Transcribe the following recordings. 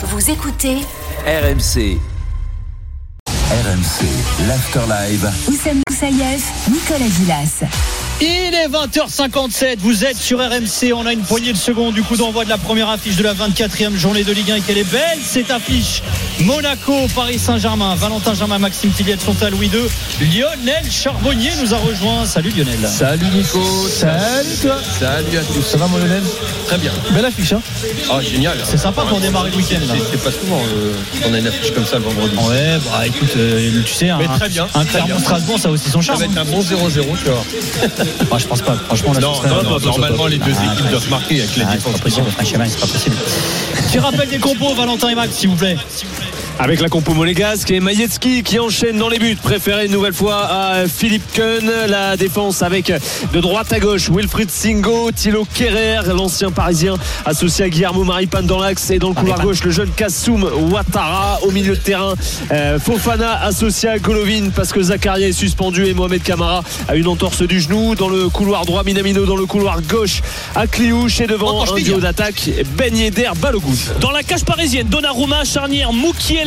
Vous écoutez RMC. RMC, l'Afterlive. Oussem Moussaïef, Nicolas Gilas. Il est 20h57, vous êtes sur RMC, on a une poignée de secondes du coup d'envoi de la première affiche de la 24e journée de Ligue 1 et qu'elle est belle cette affiche. Monaco, Paris Saint-Germain, Valentin Germain, Maxime Tilliette sont à Louis II. Lionel Charbonnier nous a rejoint. Salut Lionel. Salut Nico. Salut toi. Salut à tous. Ça va mon Lionel? Très bien. Belle affiche hein Ah génial. C'est sympa pour démarrer le week-end. C'est pas souvent euh, qu'on a une affiche comme ça le vendredi. Ouais, bah écoute, euh, tu sais, un, Mais très bien, un. Clermont-Strasbourg, ça a aussi son Ça charme. va être un bon 0-0, tu vois. Ah, je pense pas, franchement, là, Non, non, non, normalement les deux Ah, équipes doivent marquer avec la Ah, c'est pas défense. c'est pas possible. Tu rappelles des compos, Valentin et Max, s'il vous plaît? Avec la compo monégasque et Majetski qui enchaîne dans les buts. Préféré une nouvelle fois à Philippe Keun. La défense avec de droite à gauche Wilfried Singo, Thilo Kerrer, l'ancien parisien associé à Guillermo Maripane dans l'axe et dans le couloir gauche le jeune Kassoum Ouattara au milieu de terrain. euh, Fofana associé à Golovin parce que Zakaria est suspendu et Mohamed Kamara a une entorse du genou. Dans le couloir droit, Minamino dans le couloir gauche à Cliouche et devant un duo d'attaque Ben Yedder Balogun. Dans la cage parisienne, Donnarumma, charnière,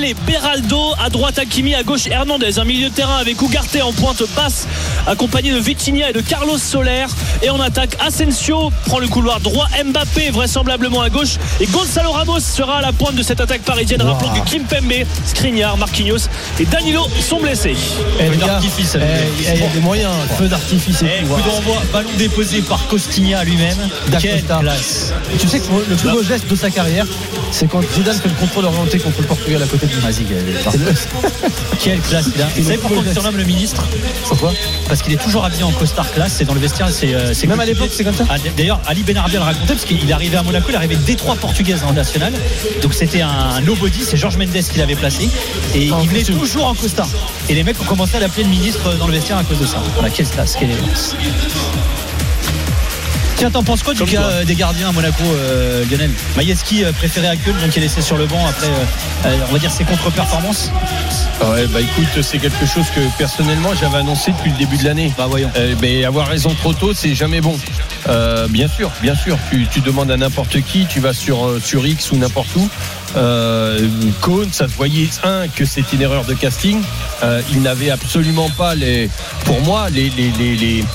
Mukiele, Beraldo, à droite Hakimi, à gauche Hernandez, un milieu de terrain avec Ugarte en pointe basse, accompagné de Vitinha et de Carlos Soler. Et en attaque, Asensio prend le couloir droit, Mbappé vraisemblablement à gauche, et Gonzalo Ramos sera à la pointe de cette attaque parisienne. Rappelons que Kimpembe, Skriniar, Marquinhos et Danilo sont blessés. Eh, Feu d'artifice, eh, eh, il y a des moyens, feu d'artifice et tout. coup d'envoi, ballon déposé par Costigna lui-même. Quelle D'Acosta. classe. Tu sais que le plus beau geste de sa carrière, c'est quand Zidane fait le contrôle orienté contre le Portugal à côté. Vas-y, Quelle classe il a. Vous savez pourquoi on surnomme le ministre Pourquoi Parce qu'il est toujours habillé en costard classe. C'est dans le vestiaire. C'est, euh, Même à l'époque, c'est comme ça Ah, D'ailleurs, Ali Benarbia le racontait parce qu'il est arrivé à Monaco, il est arrivé avec Détroit portugaise en national. Donc c'était un nobody, c'est Georges Mendes qui l'avait placé. Et il venait toujours en costard. Et les mecs ont commencé à l'appeler le ministre dans le vestiaire à cause de ça. Voilà, quelle classe, quelle élégance. Tiens, t'en penses quoi du cas euh, des gardiens à Monaco, euh, Lionel Maïeski euh, préféré à Köln, donc il est laissé sur le banc après, euh, on va dire, ses contre-performances Ouais, bah écoute, c'est quelque chose que personnellement j'avais annoncé depuis le début de l'année. Bah voyons. Euh, mais avoir raison trop tôt, c'est jamais bon. Bien sûr, bien sûr. Tu, tu demandes à n'importe qui, tu vas sur, sur X ou n'importe où. Euh, Cohn, ça se voyait, un, que c'était une erreur de casting. Euh, il n'avait absolument pas, les, pour moi, les, les, les, les,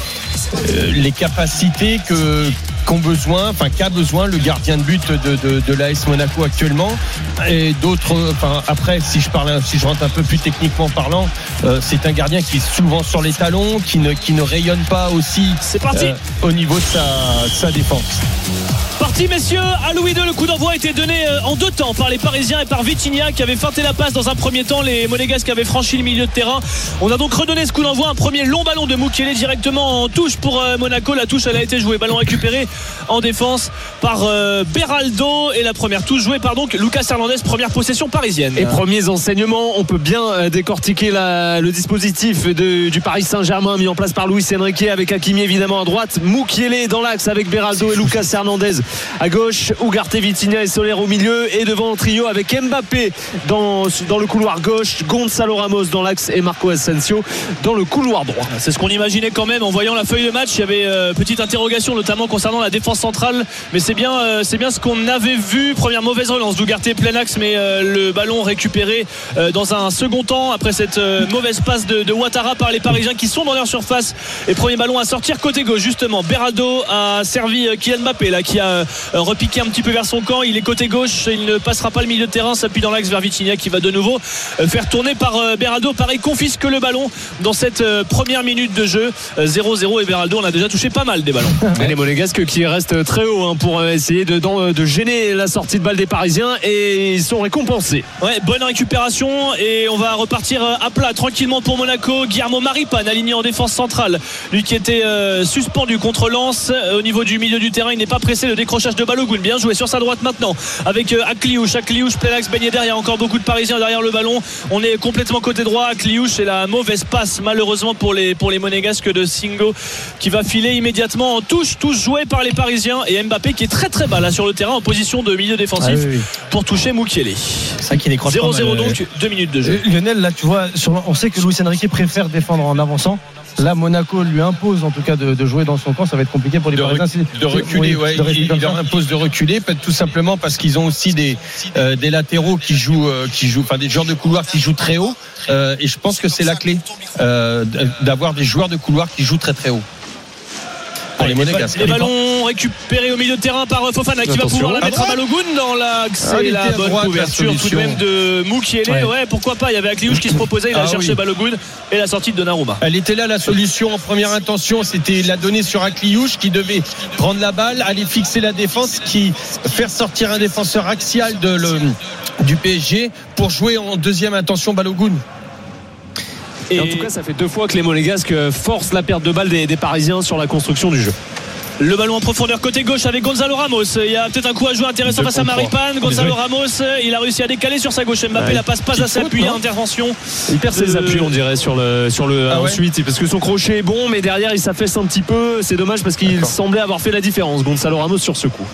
les capacités que qu'ont besoin, enfin qu'a besoin le gardien de but de, de, de l'AS Monaco actuellement et d'autres, enfin après si je parle, si je rentre un peu plus techniquement parlant, euh, c'est un gardien qui est souvent sur les talons, qui ne, qui ne rayonne pas aussi euh, au niveau de sa, sa défense. Parti messieurs, à Louis II, le coup d'envoi a été donné euh, en deux temps par les Parisiens et par Vitinha qui avait feinté la passe dans un premier temps, les Monégasques avaient franchi le milieu de terrain. On a donc redonné ce coup d'envoi, un premier long ballon de Mukiele directement en touche pour euh, Monaco. La touche elle a été jouée, ballon récupéré en défense par euh, Beraldo. Et la première touche jouée par donc Lucas Hernandez, première possession parisienne. Et premiers enseignements, on peut bien décortiquer le dispositif du Paris Saint-Germain mis en place par Luis Enrique avec Hakimi évidemment à droite, Mukiele dans l'axe avec Beraldo et Lucas Hernandez à gauche, Ugarte, Vitinha et Soler au milieu et devant un trio avec Mbappé dans, dans le couloir gauche, Gonzalo Ramos dans l'axe et Marco Asensio dans le couloir droit. C'est ce qu'on imaginait quand même en voyant la feuille de match. Il y avait euh, petite interrogation notamment concernant la défense centrale, mais c'est bien, euh, bien ce qu'on avait vu. Première mauvaise relance d'Ougarté plein axe, mais euh, le ballon récupéré dans un second temps après cette mauvaise passe de, de Ouattara par les Parisiens qui sont dans leur surface. Et premier ballon à sortir côté gauche justement. Beraldo a servi Kylian Mbappé là qui a euh, repiqué un petit peu vers son camp. Il est côté gauche, il ne passera pas le milieu de terrain, s'appuie dans l'axe vers Vitinha qui va de nouveau euh, faire tourner par euh, Beraldo. Pareil confisque le ballon dans cette première minute de jeu. Euh, 0-0 et Beraldo on a déjà touché pas mal des ballons. Et les Monégasques qui restent très haut hein, pour essayer de, de gêner la sortie de balle des Parisiens et ils sont récompensés. Ouais, bonne récupération et on va repartir à plat tranquillement pour Monaco. Guillermo Maripane aligné en défense centrale. Lui qui était suspendu contre Lens au niveau du milieu du terrain. Il n'est pas pressé. Le décrochage de Balogun. Bien joué sur sa droite maintenant avec euh, Akliouche. Akliouche, Pelax, Ben Yedder. Il y a encore beaucoup de Parisiens derrière le ballon. On est complètement côté droit. Akliouche et la mauvaise passe malheureusement pour les, pour les Monégasques de Singo qui va filer immédiatement en touche. Touche jouée par les Parisiens et Mbappé qui est très très bas là sur le terrain en position de milieu défensif Ah oui, oui. pour toucher Moukielé. ça qui décroche pas 0-0 mal, donc, 2 minutes de jeu. Euh, Lionel, là, tu vois, sur- on sait que Luis Enrique préfère défendre en avançant. Là, Monaco lui impose en tout cas de, de jouer dans son camp. Ça va être compliqué pour les de, Parisiens. rec- de reculer, oui, ouais, il, il leur impose de reculer, peut- tout simplement parce qu'ils ont aussi des, euh, des latéraux qui jouent, euh, qui jouent, enfin des joueurs de couloir qui jouent très haut, euh, et je pense que c'est la clé d'avoir des joueurs de couloir qui jouent très très haut. Pour les ballons récupérés au milieu de terrain par Fofana qui va pouvoir la mettre à droite Balogun dans l'axe Ah, la était à bonne la couverture tout de même de Moukielé. Ouais. Ouais. pourquoi pas. Il y avait Akliouche qui se proposait, il a Ah cherché. Balogun et la sortie de Donnarumma. Elle était là la solution en première intention, c'était la donner sur Akliouche qui devait prendre la balle, aller fixer la défense, qui faire sortir un défenseur axial de le, du PSG pour jouer en deuxième intention Balogun. Et en tout cas, ça fait deux fois que les Monégasques euh, forcent la perte de balle des, des Parisiens sur la construction du jeu. Le ballon en profondeur côté gauche avec Gonzalo Ramos. Il y a peut-être un coup à jouer intéressant face à. Maripane. Gonzalo Ramos, il a réussi à décaler sur sa gauche. Mbappé Ouais. la passe pas faute, appuyée. non Intervention. Il perd ses Euh, appuis, on dirait, sur le, sur le Ah ouais ensuite, parce que son crochet est bon, mais derrière il s'affaisse un petit peu. C'est dommage parce qu'il semblait avoir fait la différence, Gonzalo Ramos sur ce coup.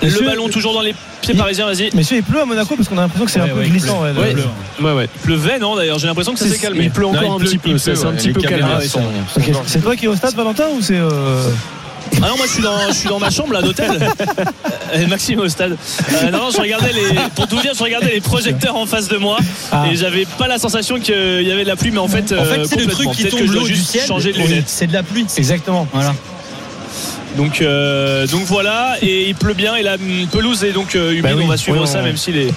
Le Monsieur- ballon toujours dans les pieds Il- parisiens. Vas-y. Messieurs, il pleut à Monaco parce qu'on a l'impression que c'est Ouais, un peu ouais, il glissant. ouais, le- Ouais. le- Ouais, ouais. Il pleuvait, non D'ailleurs, j'ai l'impression que ça s'est calmé. Il pleut encore Non, il un pleut, petit peu, ça pleut, c'est un petit peu calmé. C'est toi qui es au stade, Valentin, ou c'est. euh, Ah non, moi je suis dans, je suis dans ma chambre là d'hôtel. Maxime au stade. Euh, non, non, je regardais les, pour tout vous dire, je regardais les projecteurs en face de moi Ah. et j'avais pas la sensation qu'il y avait de la pluie, mais en fait, En fait, euh, c'est le truc qui tombe l'eau du juste ciel. changer de lunettes. C'est de la pluie. Exactement. Voilà. Donc, euh, donc voilà, et il pleut bien et la hum, pelouse est donc euh, humide. Bah oui, on va suivre oui, ça, on- même si les,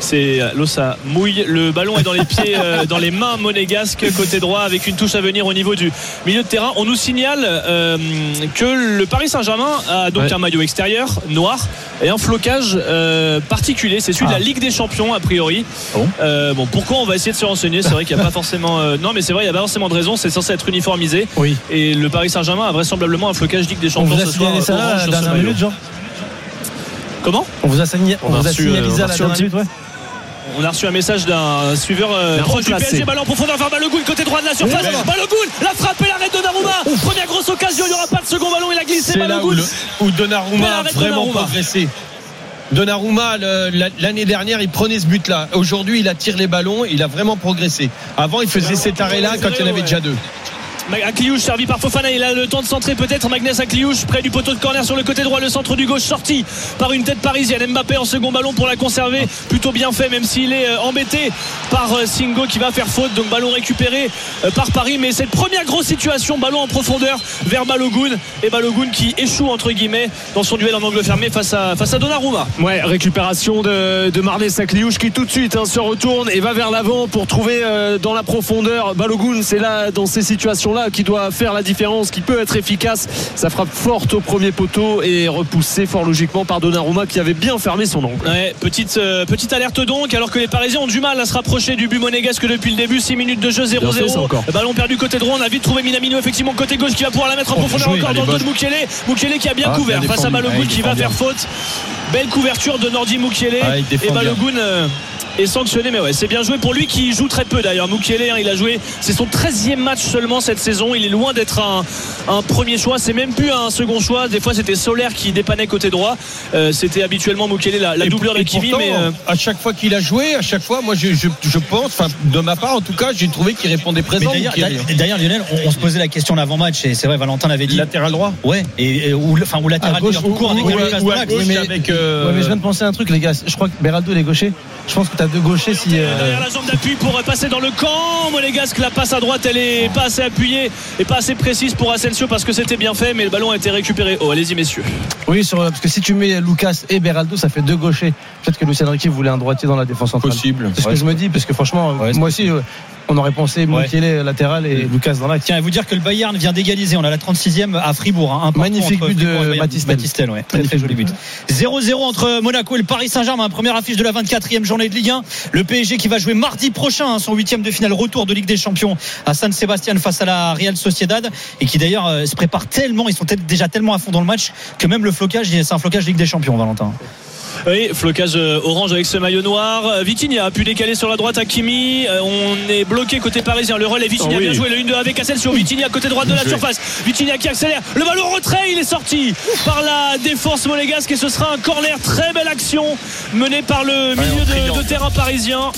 c'est l'eau ça mouille. Le ballon est dans les pieds, euh, dans les mains monégasques côté droit, avec une touche à venir au niveau du milieu de terrain. On nous signale euh, que le Paris Saint-Germain a donc Ouais. un maillot extérieur noir et un flocage particulier. C'est celui de la Ligue des Champions a priori. Bon? Euh, bon, pourquoi on va essayer de se renseigner? C'est vrai qu'il n'y a pas forcément. non, mais c'est vrai, il n'y a pas forcément de raison. C'est censé être uniformisé. Oui. Et le Paris Saint-Germain a vraisemblablement un flocage Ligue des On Champions a signalé ça là, à la dernière minute, Jean Comment On vous a, signé, on On a vous a reçu, signalé euh, ça on à a la reçu un dernière minute, ouais. On a reçu un message d'un suiveur euh, proche du. PSG. Ballon en profondeur vers Balogun, côté droit de la surface. Balogun, la frappe et l'arrêt de Donnarumma. Première grosse occasion, il n'y aura pas de second ballon. Il a glissé C'est là où, Balogun. le- où Donnarumma a vraiment Donnarumma. progressé. Donnarumma, l'année dernière, il prenait ce but-là. Aujourd'hui, il attire les ballons. Il a vraiment progressé. Avant, il faisait cet arrêt-là quand il y en avait déjà deux. Akliouche servi par Fofana, il a le temps de centrer peut-être Magnès Akliouche près du poteau de corner sur le côté droit, le centre du gauche sorti par une tête parisienne. Mbappé en second ballon pour la conserver, plutôt bien fait même s'il est euh, embêté par euh, Singo qui va faire faute. Donc ballon récupéré euh, par Paris, mais cette première grosse situation, ballon en profondeur vers Balogun et Balogun qui échoue entre guillemets dans son duel en angle fermé face à face à Donnarumma. Ouais, récupération de, de Marnez Sakliouche qui tout de suite hein, se retourne et va vers l'avant pour trouver dans la profondeur Balogun. C'est là, dans ces situations-là, qui doit faire la différence, qui peut être efficace. Ça frappe forte au premier poteau et repoussé fort logiquement par Donnarumma qui avait bien fermé son angle. Ouais, petite, euh, petite alerte donc, alors que les Parisiens ont du mal à se rapprocher du but monégasque depuis le début. 6 minutes de jeu, Bien fait, ça 0-0. encore. Ballon perdu côté droit. On a vite trouvé Minamino, effectivement, côté gauche, qui va pouvoir la mettre en Oh, profondeur joué, encore dans le dos de. Mukele. Mukele qui a bien Ah, couvert bien face à. Balogun Ah, qui va faire faute. Belle couverture de Nordi Mukele. Ah, et. Balogun. euh, est sanctionné mais ouais c'est bien joué pour lui qui joue très peu d'ailleurs Mukele hein, il a joué c'est son 13e match seulement cette saison il est loin d'être un, un premier choix c'est même plus un second choix des fois c'était Solaire qui dépannait côté droit Euh, c'était habituellement Mukele la, la doubleur d'Akimi pourtant, mais euh, à chaque fois qu'il a joué, à chaque fois, moi, je, je, je pense, enfin, de ma part, en tout cas, j'ai trouvé qu'il répondait présent. d'ailleurs, Lionel, on, on se posait la question l'avant-match et c'est vrai, Valentin l'avait dit. Latéral droit. Ouais, et, et- ou, enfin, ou latéral gauche, tout court avec ou- ou- ou mais- avec. euh, Ouais, mais je viens de penser à un truc, les gars. Je crois que Beraldo, il est gaucher. Je pense que deux gauchers si. euh, derrière la jambe d'appui pour passer dans le camp Monégasque la passe à droite elle est pas assez appuyée et pas assez précise pour Asensio parce que c'était bien fait mais le ballon a été récupéré oh allez-y messieurs Oui, sur, parce que si tu mets Lucas et Beraldo, ça fait deux gauchers. Peut-être que Lucien Riquet voulait un droitier dans la défense centrale. Possible. C'est ce que je me dis, parce que franchement, Ouais, moi aussi, euh, on aurait pensé Mukele latéral et Lucas dans l'axe. Tiens, et vous dire que le Bayern vient d'égaliser. On a la 36e à Fribourg. hein, un Magnifique but de. Batistel, ouais. Très, très joli but. 0-0 entre Monaco et le Paris Saint-Germain. Première affiche de la 24e journée de Ligue 1. Le PSG qui va jouer mardi prochain hein, son huitième de finale retour de Ligue des Champions à San Sébastien face à la Real Sociedad et qui d'ailleurs euh, se prépare tellement, ils sont déjà tellement à fond dans le match que même le flocage, c'est un flocage Ligue des Champions, Valentin. Oui, flocage euh, orange avec ce maillot noir. Euh, Vitinha a pu décaler sur la droite Hakimi. Euh, On est bloqué côté parisien. Le relais Vitinha Oh oui. bien joué le 1-2 avec Asensio. Vitinha côté droite de la surface. Vitinha qui accélère. Le ballon retrait, il est sorti par la défense monégasque et ce sera un corner. Très belle action menée par le milieu de, de terrain parisien.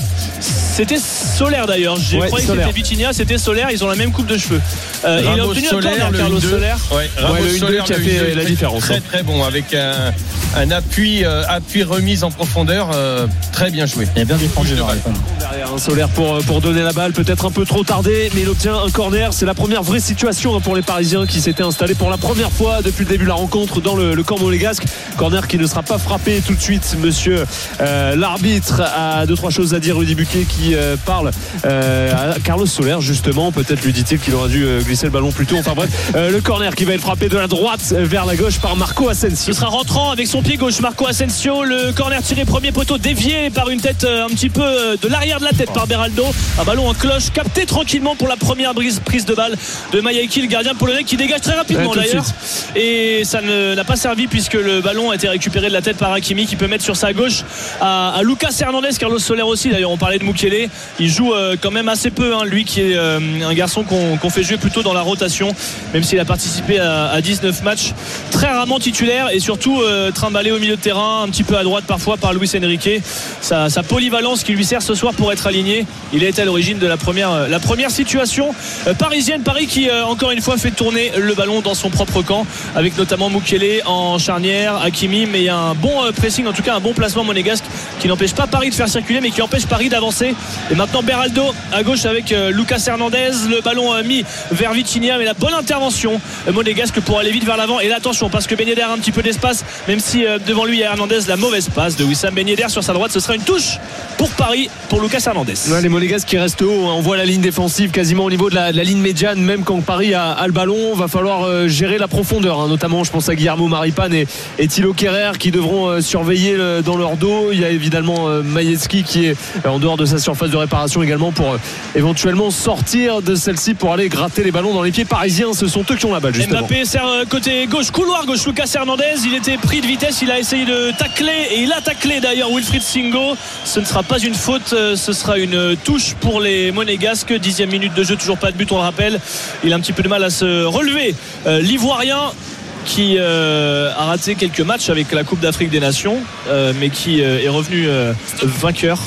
C'était Solaire d'ailleurs. J'ai Ouais, croyé que c'était Vitinha, c'était Solaire. Ils ont la même coupe de cheveux. Euh, il a obtenu un corner, le Carlos 1-2. Solaire. Ouais, Ramos le 1-2 Solaire, qui a le fait 1-2, la très, différence, Très hein. très bon avec un, un appui, euh, appui remise en profondeur, euh, très bien joué. Il a bien défendu. de balle. Derrière un solaire pour, pour donner la balle, peut-être un peu trop tardé, mais il obtient un corner. C'est la première vraie situation hein, pour les Parisiens qui s'étaient installés pour la première fois depuis le début de la rencontre dans le, le camp monégasque. Corner qui ne sera pas frappé tout de suite. Monsieur euh, l'arbitre a deux trois choses à dire. Rudy Buquet qui euh, parle euh, à Carlos Soler justement. Peut-être lui dit-il qu'il aurait dû euh, glisser le ballon plus tôt. Enfin bref, le corner qui va être frappé de la droite vers la gauche par Marco Asensio. Ce sera rentrant avec son pied gauche Marco Asensio. Le corner tiré premier poteau dévié par une tête un petit peu de l'arrière de la tête par Beraldo. Un ballon en cloche capté tranquillement pour la première brise, prise de balle de Mayaki, le gardien polonais qui dégage très rapidement Ouais, d'ailleurs. Et ça ne- n'a pas servi puisque le ballon a été récupéré de la tête par Hakimi qui peut mettre sur sa gauche à, à Lucas Hernandez, Carlos Soler aussi. D'ailleurs, on parlait de Il joue euh, quand même assez peu, hein, lui qui est euh, un garçon qu'on fait jouer plutôt dans la rotation, même s'il a participé à, à 19 matchs. Très rarement titulaire et surtout euh, trimballé au milieu de terrain, un petit peu à droite parfois par Luis Enrique. Sa, polyvalence qui lui sert ce soir pour être aligné. Il été à l'origine de la première, situation parisienne. Paris qui, encore une fois, fait tourner le ballon dans son propre camp, avec notamment Mukele en charnière, Hakimi, mais il y a un bon pressing, en tout cas un bon placement monégasque qui n'empêche pas Paris de faire circuler, mais qui empêche Paris d'avancer. Et maintenant Beraldo à gauche avec euh, Lucas Hernandez, le ballon euh, mis vers Vitinha, mais la bonne intervention euh, monégasque pour aller vite vers l'avant. Et là, attention, parce que Ben a un petit peu d'espace, même si devant lui il y a Hernandez, la mauvaise passe de Wissam Ben sur sa droite, ce sera une touche pour Paris, pour Lucas Hernandez. Les Monégasques qui restent haut, hein. on voit la ligne défensive quasiment au niveau de la, ligne médiane, même quand Paris a, le ballon, va falloir gérer la profondeur, hein. notamment je pense à Guillermo Maripane et, et Thilo Kerrer qui devront surveiller le- dans leur dos. Il y a évidemment euh, qui est en dehors de sa surface de réparation également pour euh, éventuellement sortir de celle-ci pour aller gratter les ballons dans les pieds parisiens. Ce sont eux qui ont la balle justement. Mbappé sert euh, côté gauche, couloir gauche, Lucas Hernandez. Il était pris de vitesse, il a essayé de tacler et il a taclé d'ailleurs Wilfried Singo. Ce ne sera pas une faute, euh, ce sera une touche pour les Monégasques. Dixième minute de jeu, toujours pas de but, on le rappelle. Il a un petit peu de mal à se relever. L'Ivoirien qui a raté quelques matchs avec la Coupe d'Afrique des Nations, mais qui est revenu vainqueur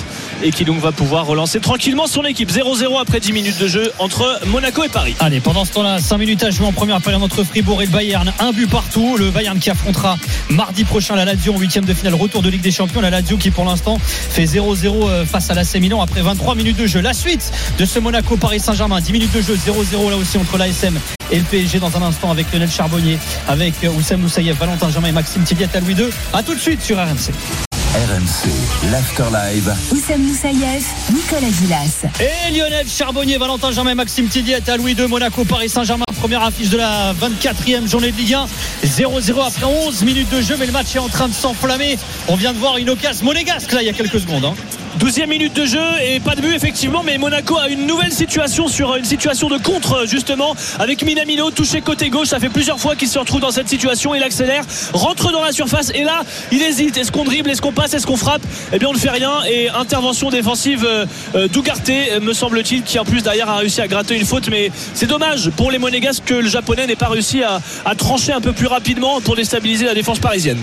et qui donc va pouvoir relancer tranquillement son équipe. 0-0 après 10 minutes de jeu entre Monaco et Paris. Allez, pendant ce temps-là, 5 minutes à jouer en première période entre Fribourg et le Bayern. Un but partout. Le Bayern qui affrontera mardi prochain la Lazio en huitième de finale retour de Ligue des Champions. La Lazio qui pour l'instant fait 0-0 euh, face à l'AC Milan après 23 minutes de jeu. La suite de ce Monaco Paris Saint-Germain. 10 minutes de jeu, 0-0 là aussi entre l'ASM et le PSG dans un instant avec Lionel Charbonnier, avec euh, Oussem Moussaïev, Valentin Germain et Maxime Tilliat à Louis II. A tout de suite sur RMC. RMC, l'Afterlive. Oussem Moussaïev, Nicolas Gilas. Et Lionel Charbonnier, Valentin Germain, Maxime Tilliette à Louis II, Monaco, Paris Saint-Germain. Première affiche de la 24e journée de Ligue 1. 0-0 après 11 minutes de jeu, mais le match est en train de s'enflammer. On vient de voir une occasion monégasque là il y a quelques secondes. hein. 12e minute de jeu et pas de but effectivement mais Monaco a une nouvelle situation sur une situation de contre justement avec Minamino touché côté gauche. Ça fait plusieurs fois qu'il se retrouve dans cette situation. Il accélère rentre dans la surface et là il hésite. Est-ce qu'on dribble? Est-ce qu'on passe? Est-ce qu'on frappe? Eh bien on ne fait rien et intervention défensive euh, euh, d'Ugarte euh, me semble-t-il qui en plus derrière a réussi à gratter une faute. Mais c'est dommage pour les Monégasques que le japonais n'ait pas réussi à, trancher un peu plus rapidement pour déstabiliser la défense parisienne.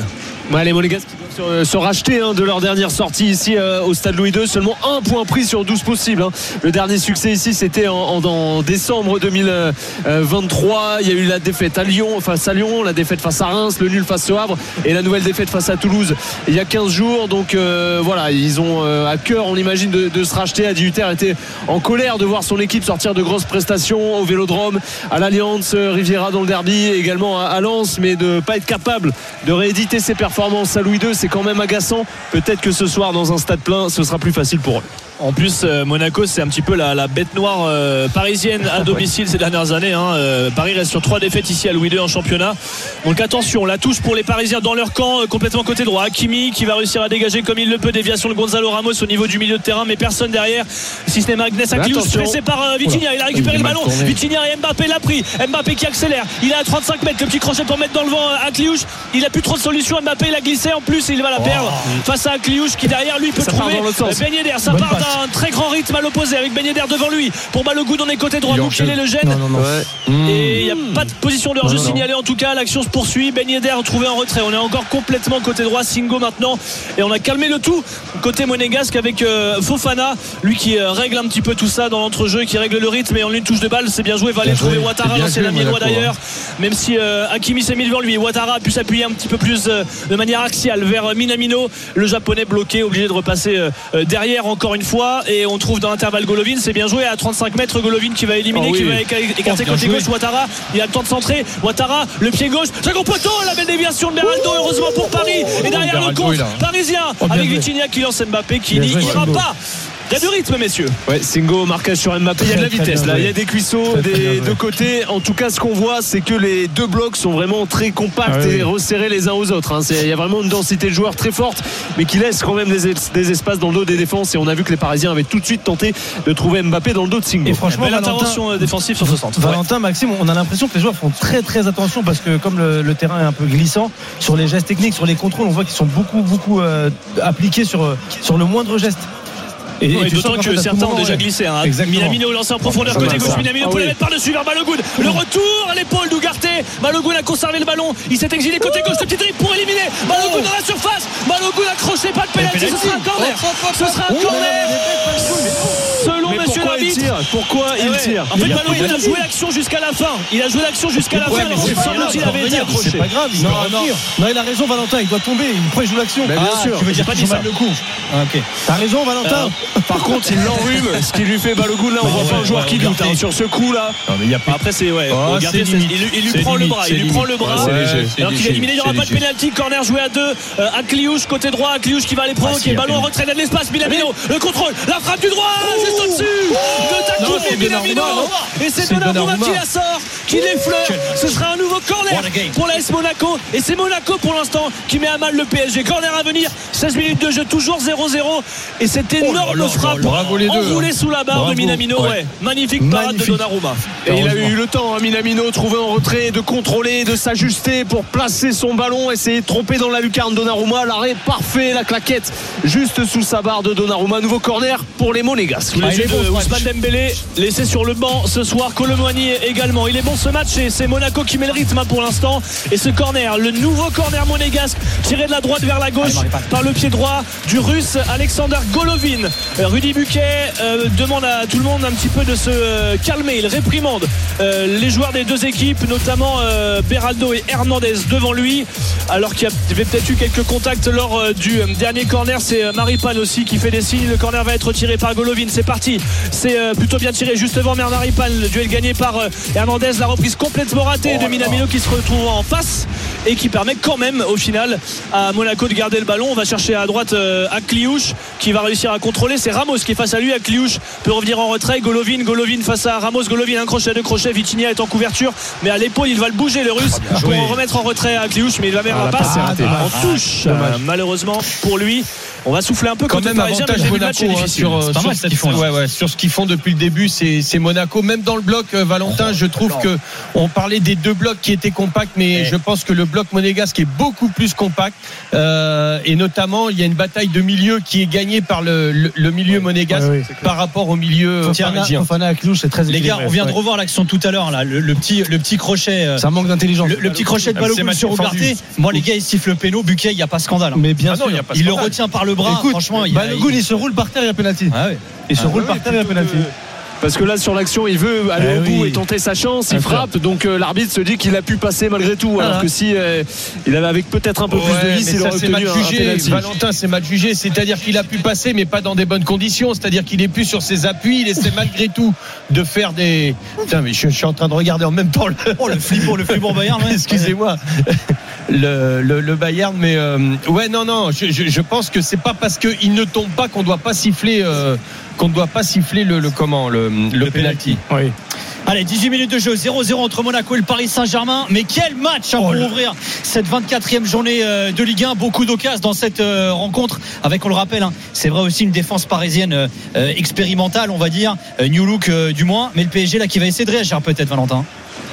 Ouais, les Monégasques se, racheter hein, de leur dernière sortie ici euh, au stade Louis II. Seulement un point pris sur 12 possibles. hein. Le dernier succès ici, c'était en, décembre 2023. Il y a eu la défaite à Lyon, face à Lyon, la défaite face à Reims, le nul face au Havre et la nouvelle défaite face à Toulouse il y a 15 jours. Donc euh, voilà, ils ont euh, à cœur, on imagine, de, se racheter. Adi Hutter était en colère de voir son équipe sortir de grosses prestations au Vélodrome, à l'Alliance Riviera dans le derby, également à, à Lens, mais de pas être capable de rééditer ses performances à Louis II, c'est quand même agaçant. Peut-être que ce soir, dans un stade plein, ce sera plus facile pour eux. En plus, euh, Monaco, c'est un petit peu la, la bête noire euh, parisienne à domicile ces dernières années. hein. Euh, Paris reste sur trois défaites ici à Louis II en championnat. Donc attention, la touche pour les Parisiens dans leur camp, euh, complètement côté droit. Hakimi qui va réussir à dégager comme il le peut. Déviation de Gonzalo Ramos au niveau du milieu de terrain, mais personne derrière. Si ce n'est Magnès Akliouche, attention. pressé par Vitinha. Il a récupéré Il le ballon. Vitinha et Mbappé l'a pris. Mbappé qui accélère. Il est à 35 mètres. Le petit crochet pour mettre dans le vent Akliouche. Il a plus trop de solutions. Mbappé il a glissé en plus. Il va la perdre face à Akliouche qui derrière lui peut Ça trouver. Ben Yedder. Ça Bonne part d'un très grand rythme à l'opposé avec Ben Yedder devant lui. Pour Balogun, on est côté droit. Il Donc il est le gêne. Non, non, non. Et il n'y a pas de position de hors-jeu signalée en tout cas. L'action se poursuit. Ben Yedder trouvé en retrait. On est encore complètement côté droit. Singo maintenant. Et on a calmé le tout côté monégasque avec euh, Fofana. Lui qui euh, règle un petit peu tout ça dans l'entrejeu, qui règle le rythme. Et en une touche de balle, c'est bien joué. Va aller trouver. Ouattara, C'est bien l'ancien joué, ami d'ailleurs. Même si euh, Hakimi s'est mis devant lui. Ouattara a pu s'appuyer un petit peu plus euh, de manière axiale vers euh, Minamino. Le japonais bloqué, obligé de repasser euh, euh, derrière encore une fois. Et on trouve dans l'intervalle Golovin. C'est bien joué à 35 mètres. Golovin qui va éliminer, Oh oui. qui va éca- écarter bien côté joué. gauche. Ouattara, il a le temps de centrer. Ouattara, le pied gauche. Second poteau, la belle déviation de Beraldo, heureusement pour Paris. Et derrière le contre il a- parisien Oh, avec. Vitinha qui lance Mbappé qui n'y ira pas. Il y a du rythme, messieurs. Ouais, Singo, marquage sur Mbappé. Il y a de la vitesse bien là. Il y a des cuisseaux bien des deux côtés. En tout cas, ce qu'on voit, c'est que les deux blocs sont vraiment très compacts Ah oui, et resserrés les uns aux autres. hein. Il y a vraiment une densité de joueurs très forte, mais qui laisse quand même des, es- des espaces dans le dos des défenses. Et on a vu que les Parisiens avaient tout de suite tenté de trouver Mbappé dans le dos de Singo. Et franchement, Belle Valentin, intervention euh, défensive sur ce centre. Ouais. Valentin, Maxime, on a l'impression que les joueurs font très très attention parce que comme le, le terrain est un peu glissant, sur les gestes techniques, sur les contrôles, on voit qu'ils sont beaucoup beaucoup euh, appliqués sur, euh, sur le moindre geste. Et, d'autant que certains ont déjà glissé. Hein. Minamino lancé en profondeur Ouais, côté gauche. Minamino Ah pour oui. la mettre par-dessus vers Balogun. Le retour à l'épaule d'Ougarté. Balogun a conservé le ballon. Il s'est exilé côté gauche. Le petit dribble pour éliminer. Balogun dans la surface. Balogun accroché. Pas de pénalty. Ce sera un corner. Ce sera un corner. Selon monsieur il tire Pourquoi Eh il ouais. tire En fait, Balogun a joué l'action jusqu'à la fin. Il a joué l'action jusqu'à la fin. il il avait été accroché. C'est pas grave, il Non. Non, il a raison, Valentin, il doit tomber. Il pourrait jouer l'action. Bien Ah, sûr. Tu veux dire pas joue mal le coup. Ah, ok. T'as raison, Valentin. Par contre, il l'enrhume, ce qui lui fait Balogun là. On Bah voit pas un joueur ouais, qui doute Ougarté. hein, sur ce coup là. Non, mais il y a pas. Après, c'est ouais. Oh, regardez, c'est c'est- il, lui- il lui C'est prend le bras. c'est Il lui prend le bras. Ouais, c'est c'est Alors qu'il est éliminé, il n'y aura c'est pas de pénalty. Corner joué à deux. Euh, Akliouche côté droit. Akliouche qui va aller provoquer. Ah, si, Ballon en retrait de l'espace. Minamino. Le contrôle. La frappe du droit. Juste au-dessus. De c'est Minamino. Donnarumma, Et c'est C'est Donnarumma qui la sort. Qui l'effleure. Ce sera un nouveau corner pour la S Monaco. Et c'est Monaco pour l'instant qui met à mal le PSG. Corner à venir. 16 minutes de jeu. Toujours 0-0. Et cette énorme frappe. Bravo les deux, hein. sous la barre de. Minamino. Ouais. Ouais. Magnifique parade de. Donnarumma. Et il a eu le temps, hein, Minamino, trouvé en retrait, de contrôler, de s'ajuster pour placer son ballon, essayer de tromper dans la lucarne Donnarumma. L'arrêt parfait, la claquette juste sous sa barre de Donnarumma. Nouveau corner pour les Monégasques. Ah, il est bon, de ce match. Ousmane Dembélé laissé sur le banc ce soir Colomboigny également il est bon ce match et c'est Monaco qui met le rythme hein, pour l'instant et ce corner le nouveau corner monégasque tiré de la droite vers la gauche Allez, Maripane. par le pied droit du russe Alexander Golovin Rudy Buquet euh, demande à tout le monde un petit peu de se euh, calmer. Il réprimande euh, les joueurs des deux équipes notamment Beraldo et Hernandez devant lui alors qu'il y avait peut-être eu quelques contacts lors du dernier corner. C'est Maripane aussi qui fait des signes. Le corner va être tiré par Golovin. C'est parti. C'est plutôt bien tiré juste devant Maripane. Le duel gagné par Hernandez. La reprise complètement ratée de Minamino qui se retrouve en face et qui permet quand même au final à Monaco de garder le ballon. On va chercher à droite à Kliouche qui va réussir à contrôler c'est Ramos qui est face à lui à Kliouche peut revenir en retrait. Golovin Golovin face à Ramos Golovin un crochet deux crochets Vitinha est en couverture. Mais à l'épaule il va le bouger le russe pour en remettre en retrait à Kliouche mais il va mettre Ah, la passe en touche Euh, malheureusement pour lui on va souffler un peu quand même mais avantage Monaco hein, sur, sur mal, ce font, défense. ouais, ouais, sur ce qu'ils font depuis le début c'est Monaco même dans le bloc euh, Valentin je trouve que on parlait des deux blocs qui étaient compacts mais je pense que le bloc monégasque est beaucoup plus compact Euh, et notamment il y a une bataille de milieu qui est gagnée par le, le- le milieu monégasque par rapport au milieu euh, parisien c'est très Les gars, on vient de revoir l'action tout à l'heure, là, le, le petit, le petit crochet. Ça manque d'intelligence. Le, petit crochet de Ah, c'est Balogun sur Ougarté. Moi, les gars, ils sifflent le péno. Buquet, il n'y a pas scandale. hein. Mais bien Ah non, sûr. il le retient par le bras. Écoute, Franchement, il Balogun, il se roule par terre, il y a penalty. Ah ouais. Il se Ah roule ouais, par terre, il y a penalty. Parce que là, sur l'action, il veut aller Eh au bout oui. et tenter sa chance. Il frappe. Donc euh, l'arbitre se dit qu'il a pu passer malgré tout. Alors que si euh, il avait avec peut-être un peu plus de vis, il ça, aurait c'est obtenu mal un, un jugé. penalty. Valentin, c'est mal jugé. C'est-à-dire qu'il a pu passer, mais pas dans des bonnes conditions. C'est-à-dire qu'il est plus sur ses appuis. Il essaie malgré tout de faire des. Putain, mais je, je suis en train de regarder en même temps le. Oh, le flip pour le flip pour Bayern. ouais. Excusez-moi. Le, le, le Bayern, mais euh, ouais, non, non. Je, je, je pense que c'est pas parce qu'il ne tombe pas qu'on doit pas siffler, euh, qu'on ne doit pas siffler le, le comment, le, le, penalty. Oui. Allez, 18 minutes de jeu, 0-0 entre Monaco et le Paris Saint-Germain. Mais quel match hein, pour ouvrir cette 24e journée euh, de Ligue 1. Beaucoup d'occasions dans cette rencontre. Avec, on le rappelle, hein, c'est vrai aussi une défense parisienne euh, expérimentale, on va dire. New look euh, du moins. Mais le PSG là qui va essayer de réagir peut-être, Valentin.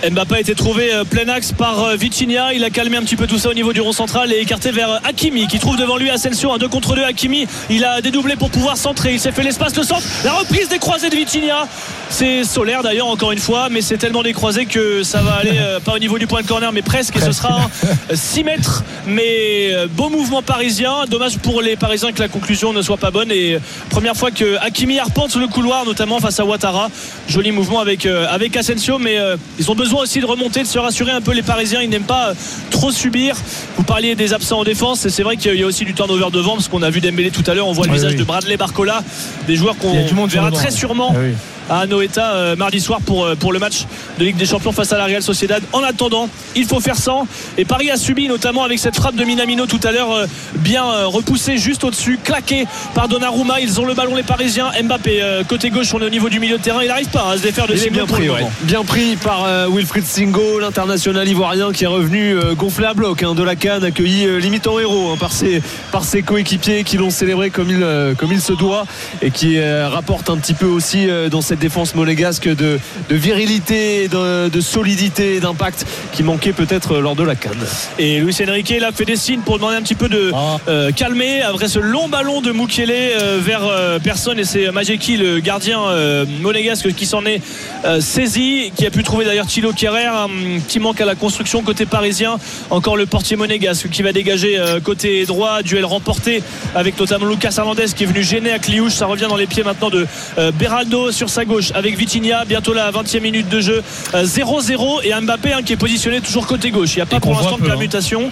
Mbappé a été trouvé euh, plein axe par euh, Vitinha. Il a calmé un petit peu tout ça au niveau du rond central et écarté vers euh, Hakimi qui trouve devant lui Asensio. Un 2 contre 2. Hakimi, il a dédoublé pour pouvoir centrer. Il s'est fait l'espace de centre. La reprise des croisés de Vitinha. C'est solaire d'ailleurs, encore une fois, mais c'est tellement des croisés que ça va aller euh, pas au niveau du point de corner, mais presque. Et ce sera un 6 mètres. Mais euh, beau mouvement parisien. Dommage pour les Parisiens que la conclusion ne soit pas bonne. Et euh, première fois que Hakimi arpente le couloir, notamment face à Ouattara. Joli mouvement avec, euh, avec Asensio, mais ils ont besoin aussi de remonter, de se rassurer un peu les Parisiens. Ils n'aiment pas trop subir. Vous parliez des absents en défense, et c'est vrai qu'il y a aussi du turnover devant, parce qu'on a vu Dembélé tout à l'heure. On voit le Oui, visage oui. de Bradley Barcola, des joueurs qu'on verra très sûrement Ah oui. À Noeta euh, mardi soir pour, euh, pour le match de Ligue des Champions face à la Real Sociedad. En attendant, il faut faire 100. Et Paris a subi notamment avec cette frappe de Minamino tout à l'heure, euh, bien repoussée juste au-dessus, claquée par Donnarumma. Ils ont le ballon les Parisiens. Mbappé côté gauche, on est au niveau du milieu de terrain. Il n'arrive pas à se défaire de Simon bien pris, ouais. bien pris par Wilfried Singo, l'international ivoirien qui est revenu gonflé à bloc hein, de la canne, accueilli limite en héros hein, par ses, par ses coéquipiers qui l'ont célébré comme il, comme il se doit et qui euh, rapporte un petit peu aussi euh, dans cette défense monégasque de, de virilité, de, de solidité, d'impact qui manquait peut-être lors de la canne. Et Luis Enrique là fait des signes pour demander un petit peu de Ah. euh, calmer après ce long ballon de Mukele euh, vers euh, personne et c'est Majeki le gardien euh, monégasque qui s'en est euh, saisi qui a pu trouver d'ailleurs Thilo Kerrer un petit manque à la construction côté parisien encore le portier monégasque qui va dégager euh, côté droit duel remporté avec notamment Lucas Hernandez qui est venu gêner à Cliouche ça revient dans les pieds maintenant de euh, Beraldo sur sa gauche avec Vitinha. Bientôt la 20e minute de jeu. Euh, 0-0 et Mbappé hein, qui est positionné toujours côté gauche. Il n'y a pas pour l'instant de hein. permutation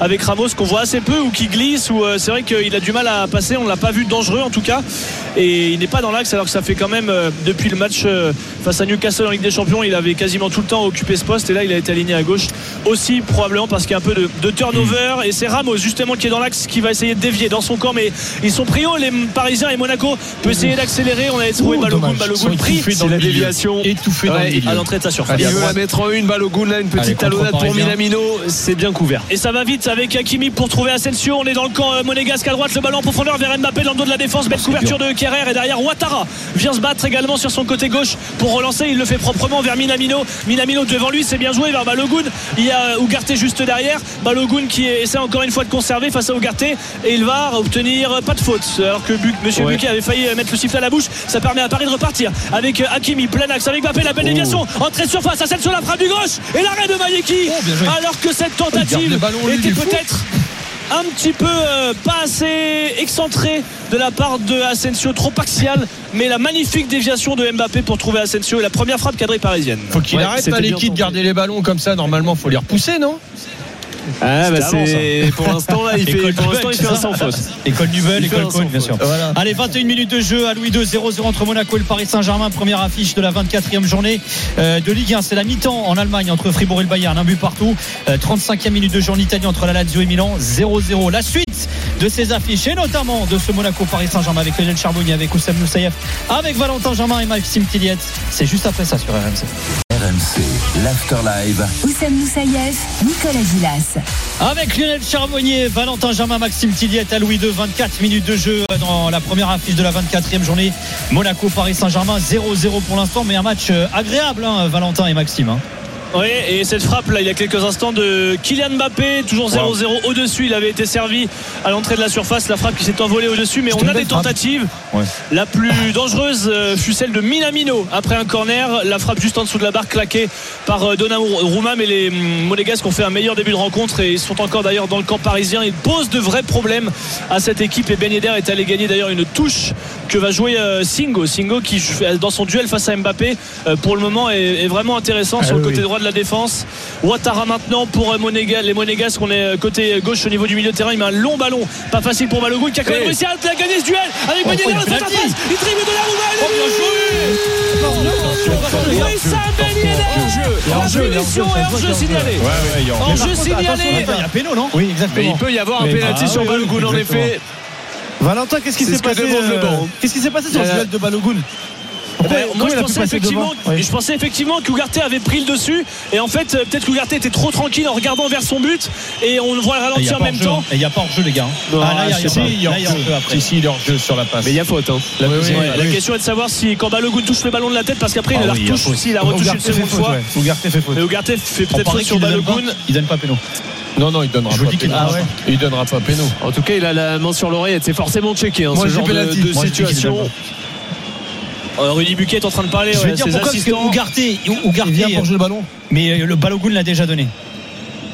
avec Ramos qu'on voit assez peu ou qui glisse ou euh, c'est vrai qu'il a du mal à passer. On ne l'a pas vu dangereux en tout cas et il n'est pas dans l'axe alors que ça fait quand même euh, depuis le match euh, face à Newcastle en Ligue des Champions il avait quasiment tout le temps occupé ce poste et là il a été aligné à gauche aussi probablement parce qu'il y a un peu de, de turnover et c'est Ramos justement qui est dans l'axe qui va essayer de dévier dans son camp mais ils sont pris haut les Parisiens et Monaco peut essayer d'accélérer on avait trouvé Balogun. Balogun pris dans C'est la déviation. Étouffé dans Ouais, à l'entrée de sa surface Il veut la mettre en une, Balogun là, une petite Allez, talonnade pour Parisien. Minamino, c'est bien couvert. Et ça va vite avec Hakimi pour trouver Asensio. On est dans le camp euh, monégasque à droite. Le ballon en profondeur vers Mbappé dans le dos de la défense. Belle couverture de Kerrer. Et derrière Ouattara vient se battre également sur son côté gauche pour relancer. Il le fait proprement vers Minamino. Minamino devant lui, c'est bien joué vers Balogun. Il y a Ougarté juste derrière. Balogun qui essaie encore une fois de conserver face à Ougarté. Et il va obtenir pas de faute. Alors que Bu- Monsieur Ouais. Avait failli mettre le sifflet à la bouche. Ça permet à Paris de repartir avec Hakimi, plein axe avec Mbappé. La belle déviation. Entrée de surface. Asensio la frappe du gauche. Et l'arrêt de Mayeki. Oh, alors que cette tentative était peut-être un petit peu euh, pas assez excentré de la part de Asensio, trop axial, mais la magnifique déviation de Mbappé pour trouver Asensio et la première frappe cadrée parisienne. Faut qu'il Ouais, arrête pas bien l'équipe de garder les ballons comme ça. Normalement, faut les repousser, non? Ah, bah, c'est pour l'instant là, il fait, École pour l'instant, Nubel, il fait un sans faute. École Nubel, école sans bien sûr. Voilà. Allez, 21 minutes de jeu à Louis II, 0-0 entre Monaco et le Paris Saint-Germain. Première affiche de la 24e journée euh, de Ligue 1. C'est la mi-temps en Allemagne entre Fribourg et le Bayern. Un but partout. Euh, 35e minute de jeu en Italie entre la Lazio et Milan. 0-0. La suite de ces affiches et notamment de ce Monaco-Paris Saint-Germain avec Lionel Charbonnier, avec Oussam Moussaïef, avec Valentin Germain et Maxime Tilliette. C'est juste après ça sur RMC. RMC, l'After Live. Oussem Moussaïef, Nicolas Gilas. Avec Lionel Charbonnier, Valentin Germain, Maxime Tilliette à Louis II, 24 minutes de jeu dans la première affiche de la 24e journée. Monaco, Paris Saint-Germain, 0-0 pour l'instant, mais un match euh, agréable, hein, Valentin et Maxime. hein. Oui, et cette frappe là, il y a quelques instants de Kylian Mbappé, toujours 0-0 au-dessus. Il avait été servi à l'entrée de la surface. La frappe qui s'est envolée au-dessus, mais on a des tentatives. Ouais. La plus dangereuse euh, fut celle de Minamino après un corner. La frappe juste en dessous de la barre claquée par euh, Donnarumma. Mais les hum, Monégasques ont fait un meilleur début de rencontre et ils sont encore d'ailleurs dans le camp parisien. Ils posent de vrais problèmes à cette équipe. Et Ben Yedder est allé gagner d'ailleurs une touche que va jouer euh, Singo. Singo qui dans son duel face à Mbappé pour le moment est, vraiment intéressant Ah sur le oui, côté droit de la défense. Ouattara maintenant pour euh, Monéga- les Monégasques. On est euh, côté gauche au niveau du milieu de terrain. Il met un long ballon, pas facile pour Balogun qui a quand même réussi à gagner ce duel avec Ben Yedder oh, dans sa penalty. face. Il triple de la. La punition est hors-jeu signalé. Hors-jeu signalé. Il y a péno, non Oui, Mais exactement. il peut y avoir un pénalty Ah, sur oui, Balogun oui, en effet. Valentin, qu'est-ce qui s'est passé le euh. Qu'est-ce qui s'est passé sur le Euh, duel de Balogun Pourquoi- Ben, moi, il je pensais, effectivement, Ouais. je pensais effectivement qu'Ougarté avait pris le dessus. Et en fait, euh, peut-être qu'Ougarté était trop tranquille en regardant vers son but. Et on le voit il y ralentir a en même temps. Et il n'y a pas hors-jeu, les gars. Non, Ah, là, il y a- il y il y hors-jeu il sur la passe. Mais il y a faute. hein. La Oui, oui, La question est de savoir si quand Balogun touche le ballon de la tête, parce qu'après Ah il la oui, il y a retouche, faute. s'il a retouché une seconde fois. Ougarté fait faute. Mais Ougarté fait On peut-être faute sur Balogun. Il donne pas péno. Non, non, il donnera Je vous pas dis qu'il péno. donnera Ah ouais. Il donnera pas péno. En tout cas, il a la main sur l'oreille. C'est forcément checké. hein, Moi, ce genre de, situation. Euh, Rudy Buquet est en train de parler. Je vais ouais, dire ses pourquoi, parce que assistants. Ougarté, vient pour jouer le ballon. mais euh, le Balogun l'a déjà donné.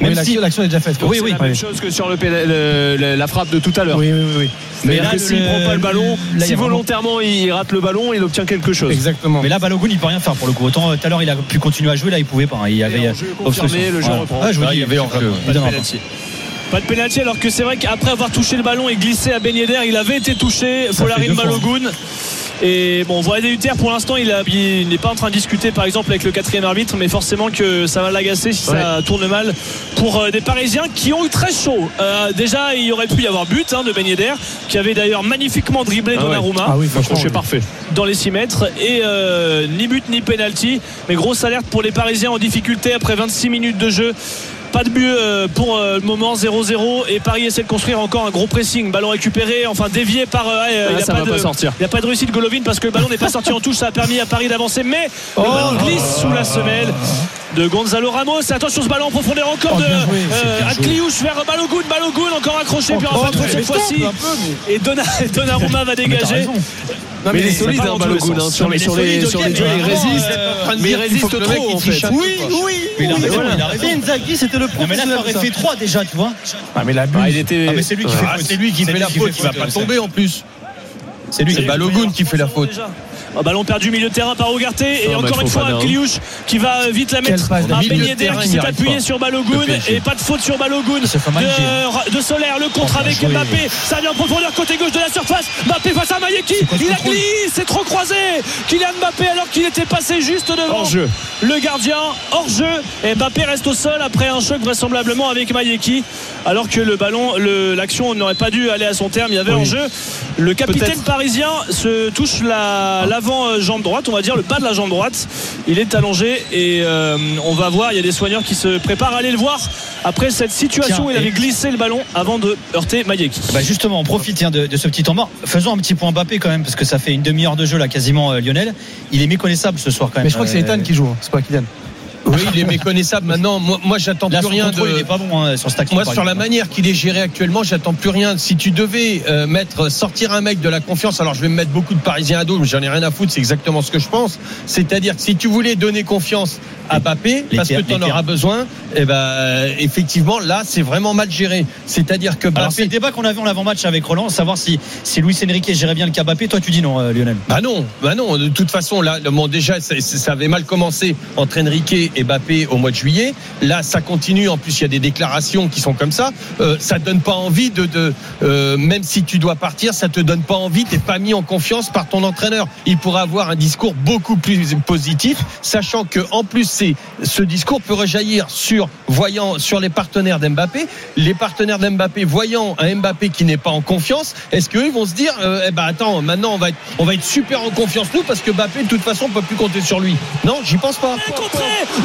Même si. l'action est déjà faite. Oui, C'est oui. la même chose que sur le, pénal- le- le- la frappe de tout à l'heure. Oui, oui, oui, oui. Mais là, s'il prend pas le ballon, là, si vraiment- volontairement il rate le ballon, il obtient quelque chose. Exactement. Mais là, Balogun, il peut rien faire pour le coup. Autant euh, tout à l'heure, il a pu continuer à jouer, là, il pouvait pas. hein. Il y avait. confirmé, le jeu reprend. Ouais, je vous Là, dis, il y avait donnera pas. Penalty. Pas de pénalty alors que c'est vrai qu'après avoir touché le ballon et glissé à Ben Yedder, il avait été touché. Ça Folarin fois. Et bon, Voider Hutter pour l'instant, il, n'est pas en train de discuter par exemple avec le quatrième arbitre, mais forcément que ça va l'agacer si ça tourne mal pour euh, des Parisiens qui ont eu très chaud. Euh, déjà, il y aurait pu y avoir but hein, de Ben Yedder, qui avait d'ailleurs magnifiquement dribblé Ah ouais. Donnarumma Ah oui, franchement. Oui. parfait. dans les 6 mètres et euh, ni but ni penalty mais grosse alerte pour les Parisiens en difficulté après 26 minutes de jeu pas de but euh, pour euh, le moment 0-0 et Paris essaie de construire encore un gros pressing. Ballon récupéré enfin dévié par euh, Ah, il y a pas de, n'y a pas de réussite Golovin parce que le ballon n'est pas sorti en touche. Ça a permis à Paris d'avancer. Mais Oh. le ballon glisse sous la semelle de Gonzalo Ramos. Attention ce ballon en profondeur encore Oh, de joué, euh, Akliouche vers Balogun. Balogun encore accroché puis en Oh, fait cette fois-ci. mais- et Donna- Donnarumma va dégager Non, Mais il est solide, hein, Balogun. hein, Sur mais les il est sur les- solide, sur les mais duels, il résiste. euh, Mais il résiste trop il en triche fait. Oui, oui, Mais il a oui, raison, voilà. il a raison. C'est Inzaghi, c'était le Non, mais là, ça aurait fait 3 déjà, tu vois. Ah, mais la Ah, il était. Ah, mais c'est lui qui fait Ah, faute. c'est lui qui fait la faute, il va pas tomber en plus. C'est lui C'est Balogun qui fait la faute. Un ballon perdu milieu de terrain par Ougarté et encore une fois. Kliouche qui va euh, vite la mettre passe. un Yedder terrain, qui s'est appuyé pas. sur Balogun. Et pas de faute sur Balogun. De, de Solaire le contre Oh, avec joué. Mbappé. Ça vient en profondeur côté gauche de la surface. Mbappé face à Mayeki. Il a glissé c'est trop croisé. Kylian Mbappé alors qu'il était passé juste devant Hors-jeu. le gardien. Hors jeu. Et Mbappé reste au sol après un choc vraisemblablement avec Mayeki. Alors que le ballon le- l'action n'aurait pas dû aller à son terme. Il y avait hors jeu. Le capitaine parisien se touche la- euh, jambe droite on va dire le bas de la jambe droite il est allongé et euh, on va voir il y a des soigneurs qui se préparent à aller le voir après cette situation Tiens, où il avait glissé le ballon avant de heurter Mayeki Bah justement, on profite de, de ce petit temps mort. Faisons un petit point Mbappé quand même, parce que ça fait une demi-heure de jeu là, quasiment euh, Lionel. Il est méconnaissable ce soir quand même. Mais je crois que c'est Euh, Ethan qui joue, hein, c'est pas Kylian. Oui, il est méconnaissable maintenant. Moi, moi j'attends plus rien contrôle, il de. est pas bon hein, sur. Moi, sur la manière qu'il est géré actuellement, j'attends plus rien. Si tu devais euh, mettre sortir un mec de la confiance, alors je vais me mettre beaucoup de Parisiens à dos, mais j'en ai rien à foutre. C'est exactement ce que je pense. C'est-à-dire que si tu voulais donner confiance à Mbappé, parce que tu en auras besoin, eh ben euh, effectivement, là, c'est vraiment mal géré. C'est-à-dire que Alors c'est Mbappé. le débat qu'on avait en avant-match avec Roland, savoir si, si Luis Enrique gérait bien le cas Mbappé. Toi tu dis non, euh, Lionel. Bah non, bah non. De toute façon, là, bon, déjà, ça, ça avait mal commencé entre Enrique et Mbappé au mois de juillet. Là, ça continue. En plus, il y a des déclarations qui sont comme ça. Euh, ça donne pas envie de, de euh, même si tu dois partir, ça te donne pas envie. T'es pas mis en confiance par ton entraîneur. Il pourrait avoir un discours beaucoup plus positif, sachant que en plus, c'est ce discours peut rejaillir sur voyant sur les partenaires d'Mbappé. Les partenaires d'Mbappé voyant un Mbappé qui n'est pas en confiance, est-ce qu'eux vont se dire, euh, eh ben attends, maintenant on va être, on va être super en confiance nous parce que Mbappé de toute façon on peut plus compter sur lui. Non, j'y pense pas.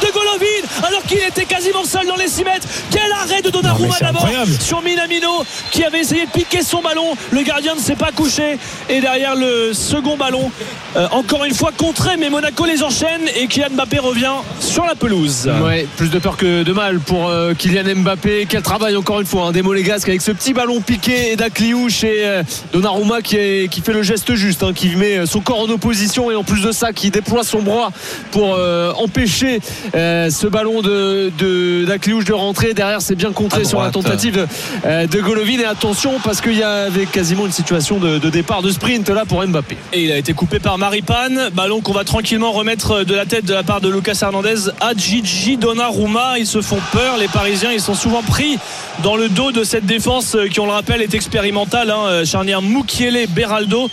De Golovin alors qu'il était quasiment seul dans les 6 mètres. Quel arrêt de Donnarumma d'abord sur Minamino qui avait essayé de piquer son ballon. Le gardien ne s'est pas couché. Et derrière le second ballon euh, encore une fois contré mais Monaco les enchaîne et Kylian Mbappé revient sur la pelouse. Ouais, plus de peur que de mal pour euh, Kylian Mbappé. Quel travail encore une fois, hein, des Monégasques avec ce petit ballon piqué d'Akliouche et euh, Donnarumma qui, est- qui fait le geste juste, hein, qui met euh, son corps en opposition et en plus de ça qui déploie son bras pour euh, empêcher euh, ce ballon de, de, d'Akliouche de rentrer. Derrière, c'est bien contré sur la tentative de, euh, de Golovin. Et attention parce qu'il y avait quasiment une situation de, de départ de sprint là pour Mbappé. et il a été coupé par Maripane. Ballon qu'on va tranquillement remettre de la tête de la part de Lucas Hernandez à Gigi Donnarumma. Ils se font peur les Parisiens. Ils sont souvent pris dans le dos de cette défense qui on le rappelle est expérimentale hein, euh, charnière Mukiele Beraldo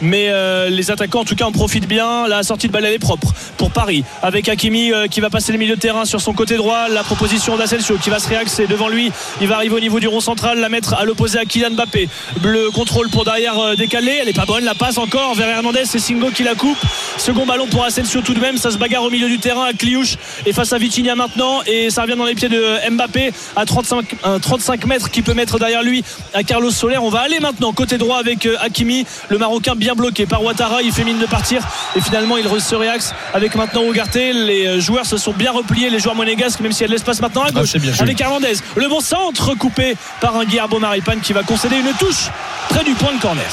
mais euh, les attaquants en tout cas en profitent bien. La sortie de balle elle est propre pour Paris avec Hakimi euh, qui va passer le milieu de terrain sur son côté droit. La proposition d'Asensio qui va se réaxer devant lui. Il va arriver au niveau du rond central, la mettre à l'opposé à Kylian Mbappé. Le contrôle pour derrière euh, décalé, elle est pas bonne, la passe encore vers Hernandez, c'est Singo qui la coupe. Second ballon pour Asensio tout de même, ça se bagarre au milieu du terrain à Kliouche et face à Vitinha maintenant et ça revient dans les pieds de Mbappé à 35, un 35 mètres qui peut mettre derrière lui à Carlos Soler. On va aller maintenant côté droit avec Hakimi, le Marocain bien bloqué par Ouattara, il fait mine de partir et finalement il se réaxe avec maintenant Ougarté. Les euh, joueurs se sont bien repliés, les joueurs monégasques, même s'il y a de l'espace maintenant à gauche c'est bien joué. avec Hernandez. Le bon centre coupé par un Guillermo Maripane qui va concéder une touche près du point de corner.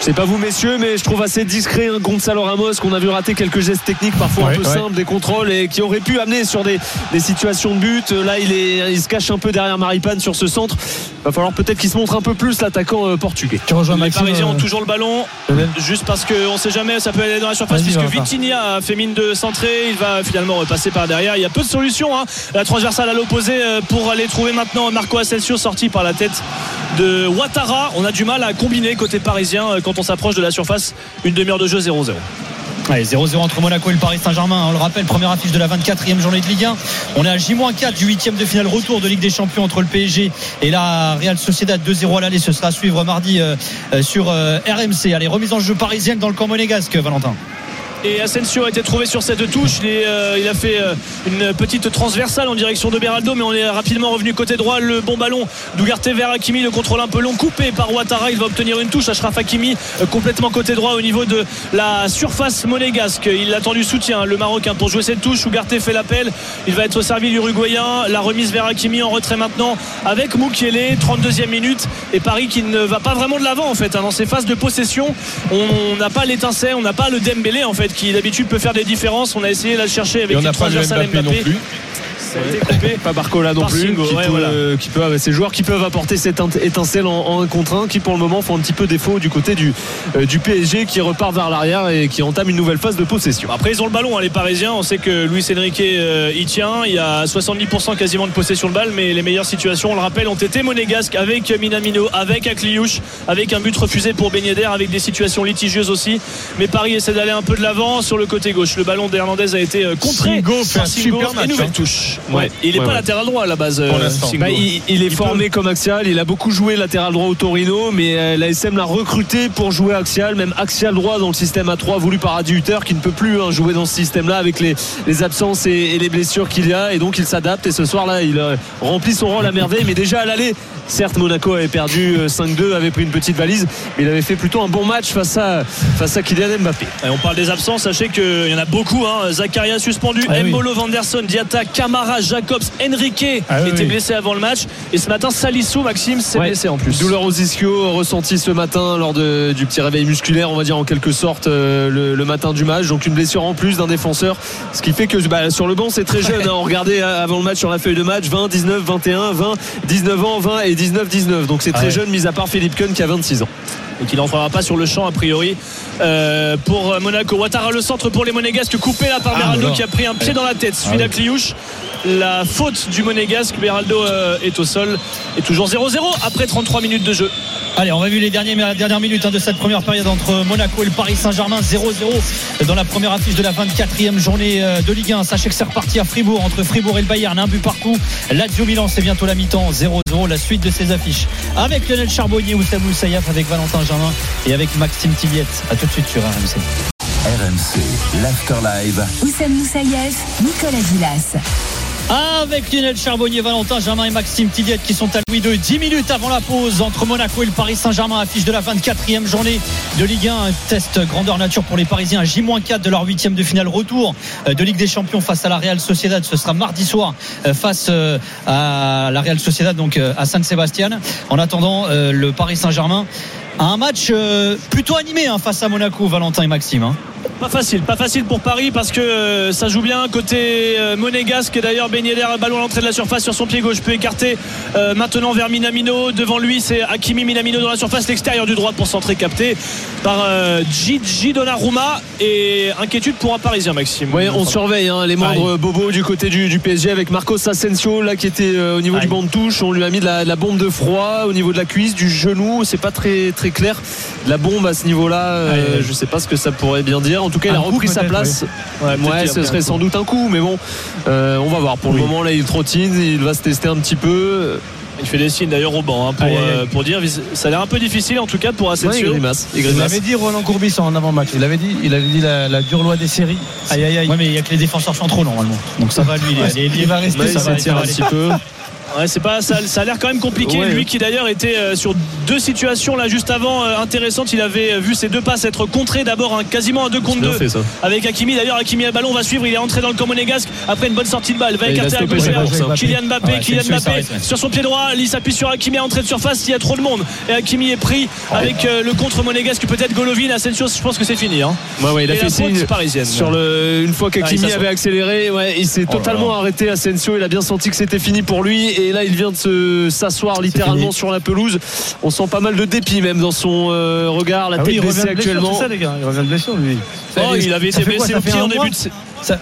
Je sais pas vous messieurs, mais je trouve assez discret un Gonzalo Ramos qu'on a vu rater quelques gestes techniques parfois un Ouais, peu ouais. simples, des contrôles et qui auraient pu amener sur des, des situations de but. Là, il, est, il se cache un peu derrière Maripane sur ce centre. Va falloir peut-être qu'il se montre un peu plus l'attaquant euh, portugais. Tu rejoins Les Maxime. Parisiens ont euh, toujours le ballon, juste parce qu'on ne sait jamais, ça peut aller dans la surface, puisque Valentin. Vitinha a fait mine de centrer, il va finalement repasser par derrière. Il y a peu de solutions. hein. La transversale à l'opposé euh, pour aller trouver maintenant Marco Asensio sorti par la tête de Ouattara. On a du mal à combiner côté parisien euh, quand on s'approche de la surface. Une demi-heure de jeu 0-0. Allez, 0-0 entre Monaco et le Paris Saint-Germain. On le rappelle, première affiche de la 24e journée de Ligue 1. On est à J-4 du 8 de finale retour de Ligue des Champions entre le PSG et la Real Sociedad 2-0 à l'aller. Ce sera à suivre mardi euh, euh, sur euh, RMC. Allez, remise en jeu parisienne dans le camp monégasque, Valentin. Et Asensio a été trouvé sur cette touche. Il, euh, a fait euh, une petite transversale en direction de Beraldo, mais on est rapidement revenu côté droit. Le bon ballon d'Ougarté vers Hakimi, le contrôle un peu long, coupé par Ouattara. Il va obtenir une touche. Ashraf Hakimi euh, complètement côté droit au niveau de la surface monégasque. Il attend du soutien, le Marocain, pour jouer cette touche. Ougarté fait l'appel. Il va être servi l'Uruguayen. La remise vers Hakimi en retrait maintenant avec Moukielé, 32e minute. Et Paris qui ne va pas vraiment de l'avant en fait. hein. Dans ces phases de possession, on n'a pas l'étincelle, on n'a pas le Dembélé en fait qui d'habitude peut faire des différences. On a essayé de la chercher avec Et on une n'a pas le transversale Mbappé non plus. Ça a été coupé. Pas Barcola non Par plus, Singo, qui, ouais, peut, voilà. euh, qui peut- ces joueurs qui peuvent apporter cette étincelle en, en un contre un, qui pour le moment font un petit peu défaut du côté du, euh, du PSG, qui repart vers l'arrière et qui entame une nouvelle phase de possession. Après ils ont le ballon hein, les Parisiens on sait que Luis Enrique euh, y tient il y a 70% quasiment de possession de balle mais les meilleures situations on le rappelle ont été monégasques avec Minamino avec Akliouche avec un but refusé pour Yedder avec des situations litigieuses aussi mais Paris essaie d'aller un peu de l'avant sur le côté gauche le ballon d'Hernandez a été euh, contré Singo fait un Singo. super match, nouvelle hein. touche Ouais. il est Ouais, pas ouais. latéral droit à la base euh, Pour. Bah, il, il est Il formé comme axial, il a beaucoup joué latéral droit au Torino, mais euh, la SM l'a recruté pour jouer axial, même axial droit dans le système A3 voulu par Adi Hutter, qui ne peut plus hein, jouer dans ce système-là avec les, les absences et, et les blessures qu'il y a, et donc il s'adapte. Et ce soir-là, il remplit son rôle à merveille, mais déjà à l'aller. Certes, Monaco avait perdu euh, 5-2, avait pris une petite valise, mais il avait fait plutôt un bon match face à, face à Kylian Mbappé. Et on parle des absences, sachez qu'il y en a beaucoup. Hein. Zakaria suspendu, Ah oui. Mbolo, Vanderson, Diata, Camara, Jacobs, Enrique Ah oui, était oui. blessé avant le match. Et ce matin, Salissou, Maxime, s'est Ouais. blessé en plus. Douleur aux ischio ressentie ce matin lors de- du petit réveil musculaire, on va dire en quelque sorte euh, le, le matin du match. Donc une blessure en plus d'un défenseur, ce qui fait que bah, sur le banc c'est très jeune. hein. On regardait avant le match sur la feuille de match 20, 19, 21, 20, 19 ans, 20 et 19, 19. Donc c'est très Ah jeune, mis à part Philippe Kuhn qui a 26 ans. Donc il n'entrera pas sur le champ a priori euh, pour Monaco. Ouattara le centre pour les Monégasques, coupé là par Ah, Beraldo voilà. qui a pris un pied dans la tête. Celui d'Akliouche. La faute du Monégasque, Beraldo euh, est au sol. Et toujours 0-0 après 33 minutes de jeu. Allez, on va vu les derniers, la dernière minute hein, de cette première période entre Monaco et le Paris Saint-Germain 0-0 dans la première affiche de la 24e journée euh, de Ligue 1. Sachez que c'est reparti à Fribourg entre Fribourg et le Bayern, un but par coup. Lazio Milan, c'est bientôt la mi-temps 0-0, la suite de ces affiches. Avec Lionel Charbonnier, Oussam Moussaïaf, avec Valentin Germain et avec Maxime Tilliette. A tout de suite sur RMC. RMC, l'After Live. Oussem Moussaïef, Nicolas Gilas. Avec Lionel Charbonnier, Valentin Germain et Maxime Tilliette qui sont à Louis II. 10 minutes avant la pause entre Monaco et le Paris Saint-Germain, affiche de la 24e journée de Ligue 1. Un test grandeur nature pour les Parisiens. J-4 de leur huitième de finale retour euh, de Ligue des Champions face à la Real Sociedad. Ce sera mardi soir euh, face euh, à la Real Sociedad, donc à San Sebastian. En attendant, le Paris Saint-Germain un match euh, plutôt animé hein, face à Monaco, Valentin et Maxime. hein. Pas facile, pas facile pour Paris parce que euh, ça joue bien côté euh, monégasque. Et D'ailleurs, Ben Yedder, ballon à l'entrée de la surface sur son pied gauche, peut écarter euh, maintenant vers Minamino. Devant lui, c'est Hakimi Minamino dans la surface, l'extérieur du droit pour centrer capté par euh, Gigi Donnarumma. Et inquiétude pour un Parisien, Maxime. Ouais, on surveille hein, les membres bobos du côté du, du PSG avec Marcos Asensio là qui était euh, au niveau Aïe. du banc de touche. On lui a mis de la, de la bombe de froid au niveau de la cuisse, du genou. C'est pas très très très clair. La bombe à ce niveau-là, euh, aïe. je sais pas ce que ça pourrait bien dire. En tout cas, il a coup, repris sa place. Ouais, ce serait sans doute un coup, mais bon, euh, on va voir. Pour le moment, là, il trottine, il va se tester un petit peu. Il fait des signes d'ailleurs au banc hein, pour, aïe. euh, pour dire. Ça a l'air un peu difficile en tout cas pour Ouais, il Asensio. grimace. Il avait dit Roland Courbis en avant-match. Il avait dit, il avait dit la, la dure loi des séries. Aïe aïe aïe. Ouais, mais il y a que les défenseurs centraux normalement. Donc ça va lui. Il, est- il est- Il va rester, Ouais, ça il va, un petit peu. Ouais, c'est pas ça, ça a l'air quand même compliqué. Ouais. Lui qui d'ailleurs était euh, sur deux situations là juste avant euh, intéressantes. Il avait euh, vu ses deux passes être contrées. D'abord un, quasiment un 2 contre Bien 2 fait ça. avec Hakimi. D'ailleurs Hakimi a le ballon, va suivre. Il est entré dans le camp monégasque après une bonne sortie de balle. Va écarter à gauche. à-. Kylian Mbappé, Ouais, Kylian Mbappé ouais. sur son pied droit. Il s'appuie sur Hakimi à entrée de surface. Il y a trop de monde et Hakimi est pris avec euh, le contre monégasque. Peut-être Golovin. Asensio, je pense que c'est fini. Hein. Ouais, ouais, il a Et fait signe parisienne. sur le une fois Ah, s'assoit. avait accéléré, ouais, il s'est Oh totalement arrêté Asensio, il a bien senti que c'était fini pour lui et là il vient de se s'asseoir littéralement sur la pelouse. On sent pas mal de dépit même dans son euh, regard, la Ah tête oui, baissée actuellement. c'est ça, les gars. Il revient de blessure, lui. Oh, il avait été blessé au pied en début de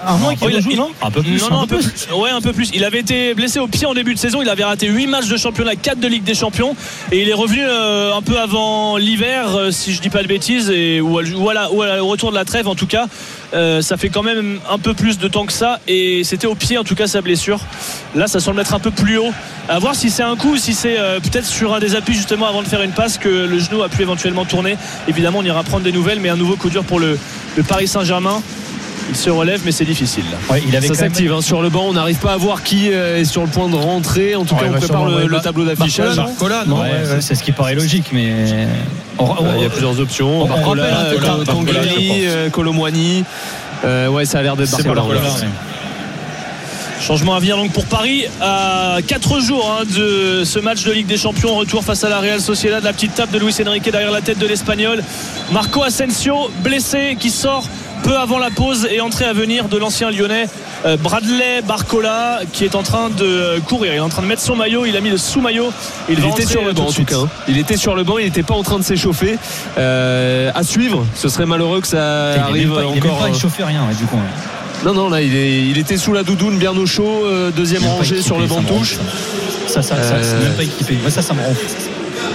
Un mois qu'il non peu plus. Non, non, un peu plus. Ouais, un peu plus. Il avait été blessé au pied en début de saison. Il avait raté 8 matchs de championnat, 4 de Ligue des Champions. Et il est revenu euh, un peu avant l'hiver, euh, si je dis pas de bêtises, et, ou, au retour de la trêve en tout cas. Euh, ça fait quand même un peu plus de temps que ça. Et c'était au pied en tout cas sa blessure. Là, ça semble être un peu plus haut. À voir si c'est un coup ou si c'est peut-être sur un des appuis justement avant de faire une passe que le genou a pu éventuellement tourner. Évidemment, on ira prendre des nouvelles, mais un nouveau coup dur pour le, le Paris Saint-Germain. Il se relève, mais c'est difficile. Ouais, il avait Ça même- s'active hein, sur le banc, on n'arrive pas à voir qui euh, est sur le point de rentrer. En tout Ouais, cas, on prépare le, tableau d'affichage. Barcola, Ouais, non Ouais, c'est- ouais. c'est ce qui paraît logique, mais on- on- Il y a plusieurs options. on Barcola, euh, Barcola, pense. euh, ouais, ça a l'air d'être Barcola. Changement à venir donc pour Paris à 4 jours hein, de ce match de Ligue des Champions retour face à la Real Sociedad la petite tape de Luis Enrique derrière la tête de l'Espagnol Marco Asensio blessé qui sort peu avant la pause et entrée à venir de l'ancien lyonnais euh, Bradley Barcola qui est en train de courir il est en train de mettre son maillot il a mis le sous-maillot Il va était sur le banc de en tout suite. cas. hein. Il était sur le banc, il n'était pas en train de s'échauffer. Euh, à suivre, ce serait malheureux que ça Il arrive même pas, il encore. pas euh, échauffé rien, du coup. ouais. Non, non, là il, est- il était sous la doudoune bien au chaud, euh, deuxième rangée sur le banc de touche. Ça, ça, ça, c'est Euh, même pas équipé. Moi, ça, ça me ronfle.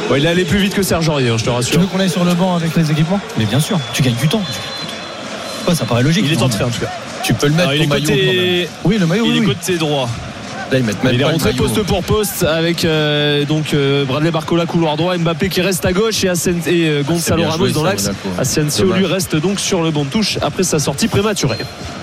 Ouais, il est allé plus vite que Serge Aurier, hein, je te Tu rassure. veux qu'on aille sur le banc avec les équipements? Mais bien sûr, tu gagnes du temps. Ouais, ça paraît logique. il est non entré en tout cas Tu peux le mettre Alors, il ton est maillot. quand même. côté, Oui, le maillot, il oui. est oui. côté droit Là, ils mettent même Il est rentré poste pour poste avec euh, donc euh, Bradley Barcola couloir droit, Mbappé qui reste à gauche et, Asen- et euh, C'est Gonzalo Ramos joué, dans l'axe. Monaco. Asensio lui reste donc sur le banc de touche après sa sortie prématurée.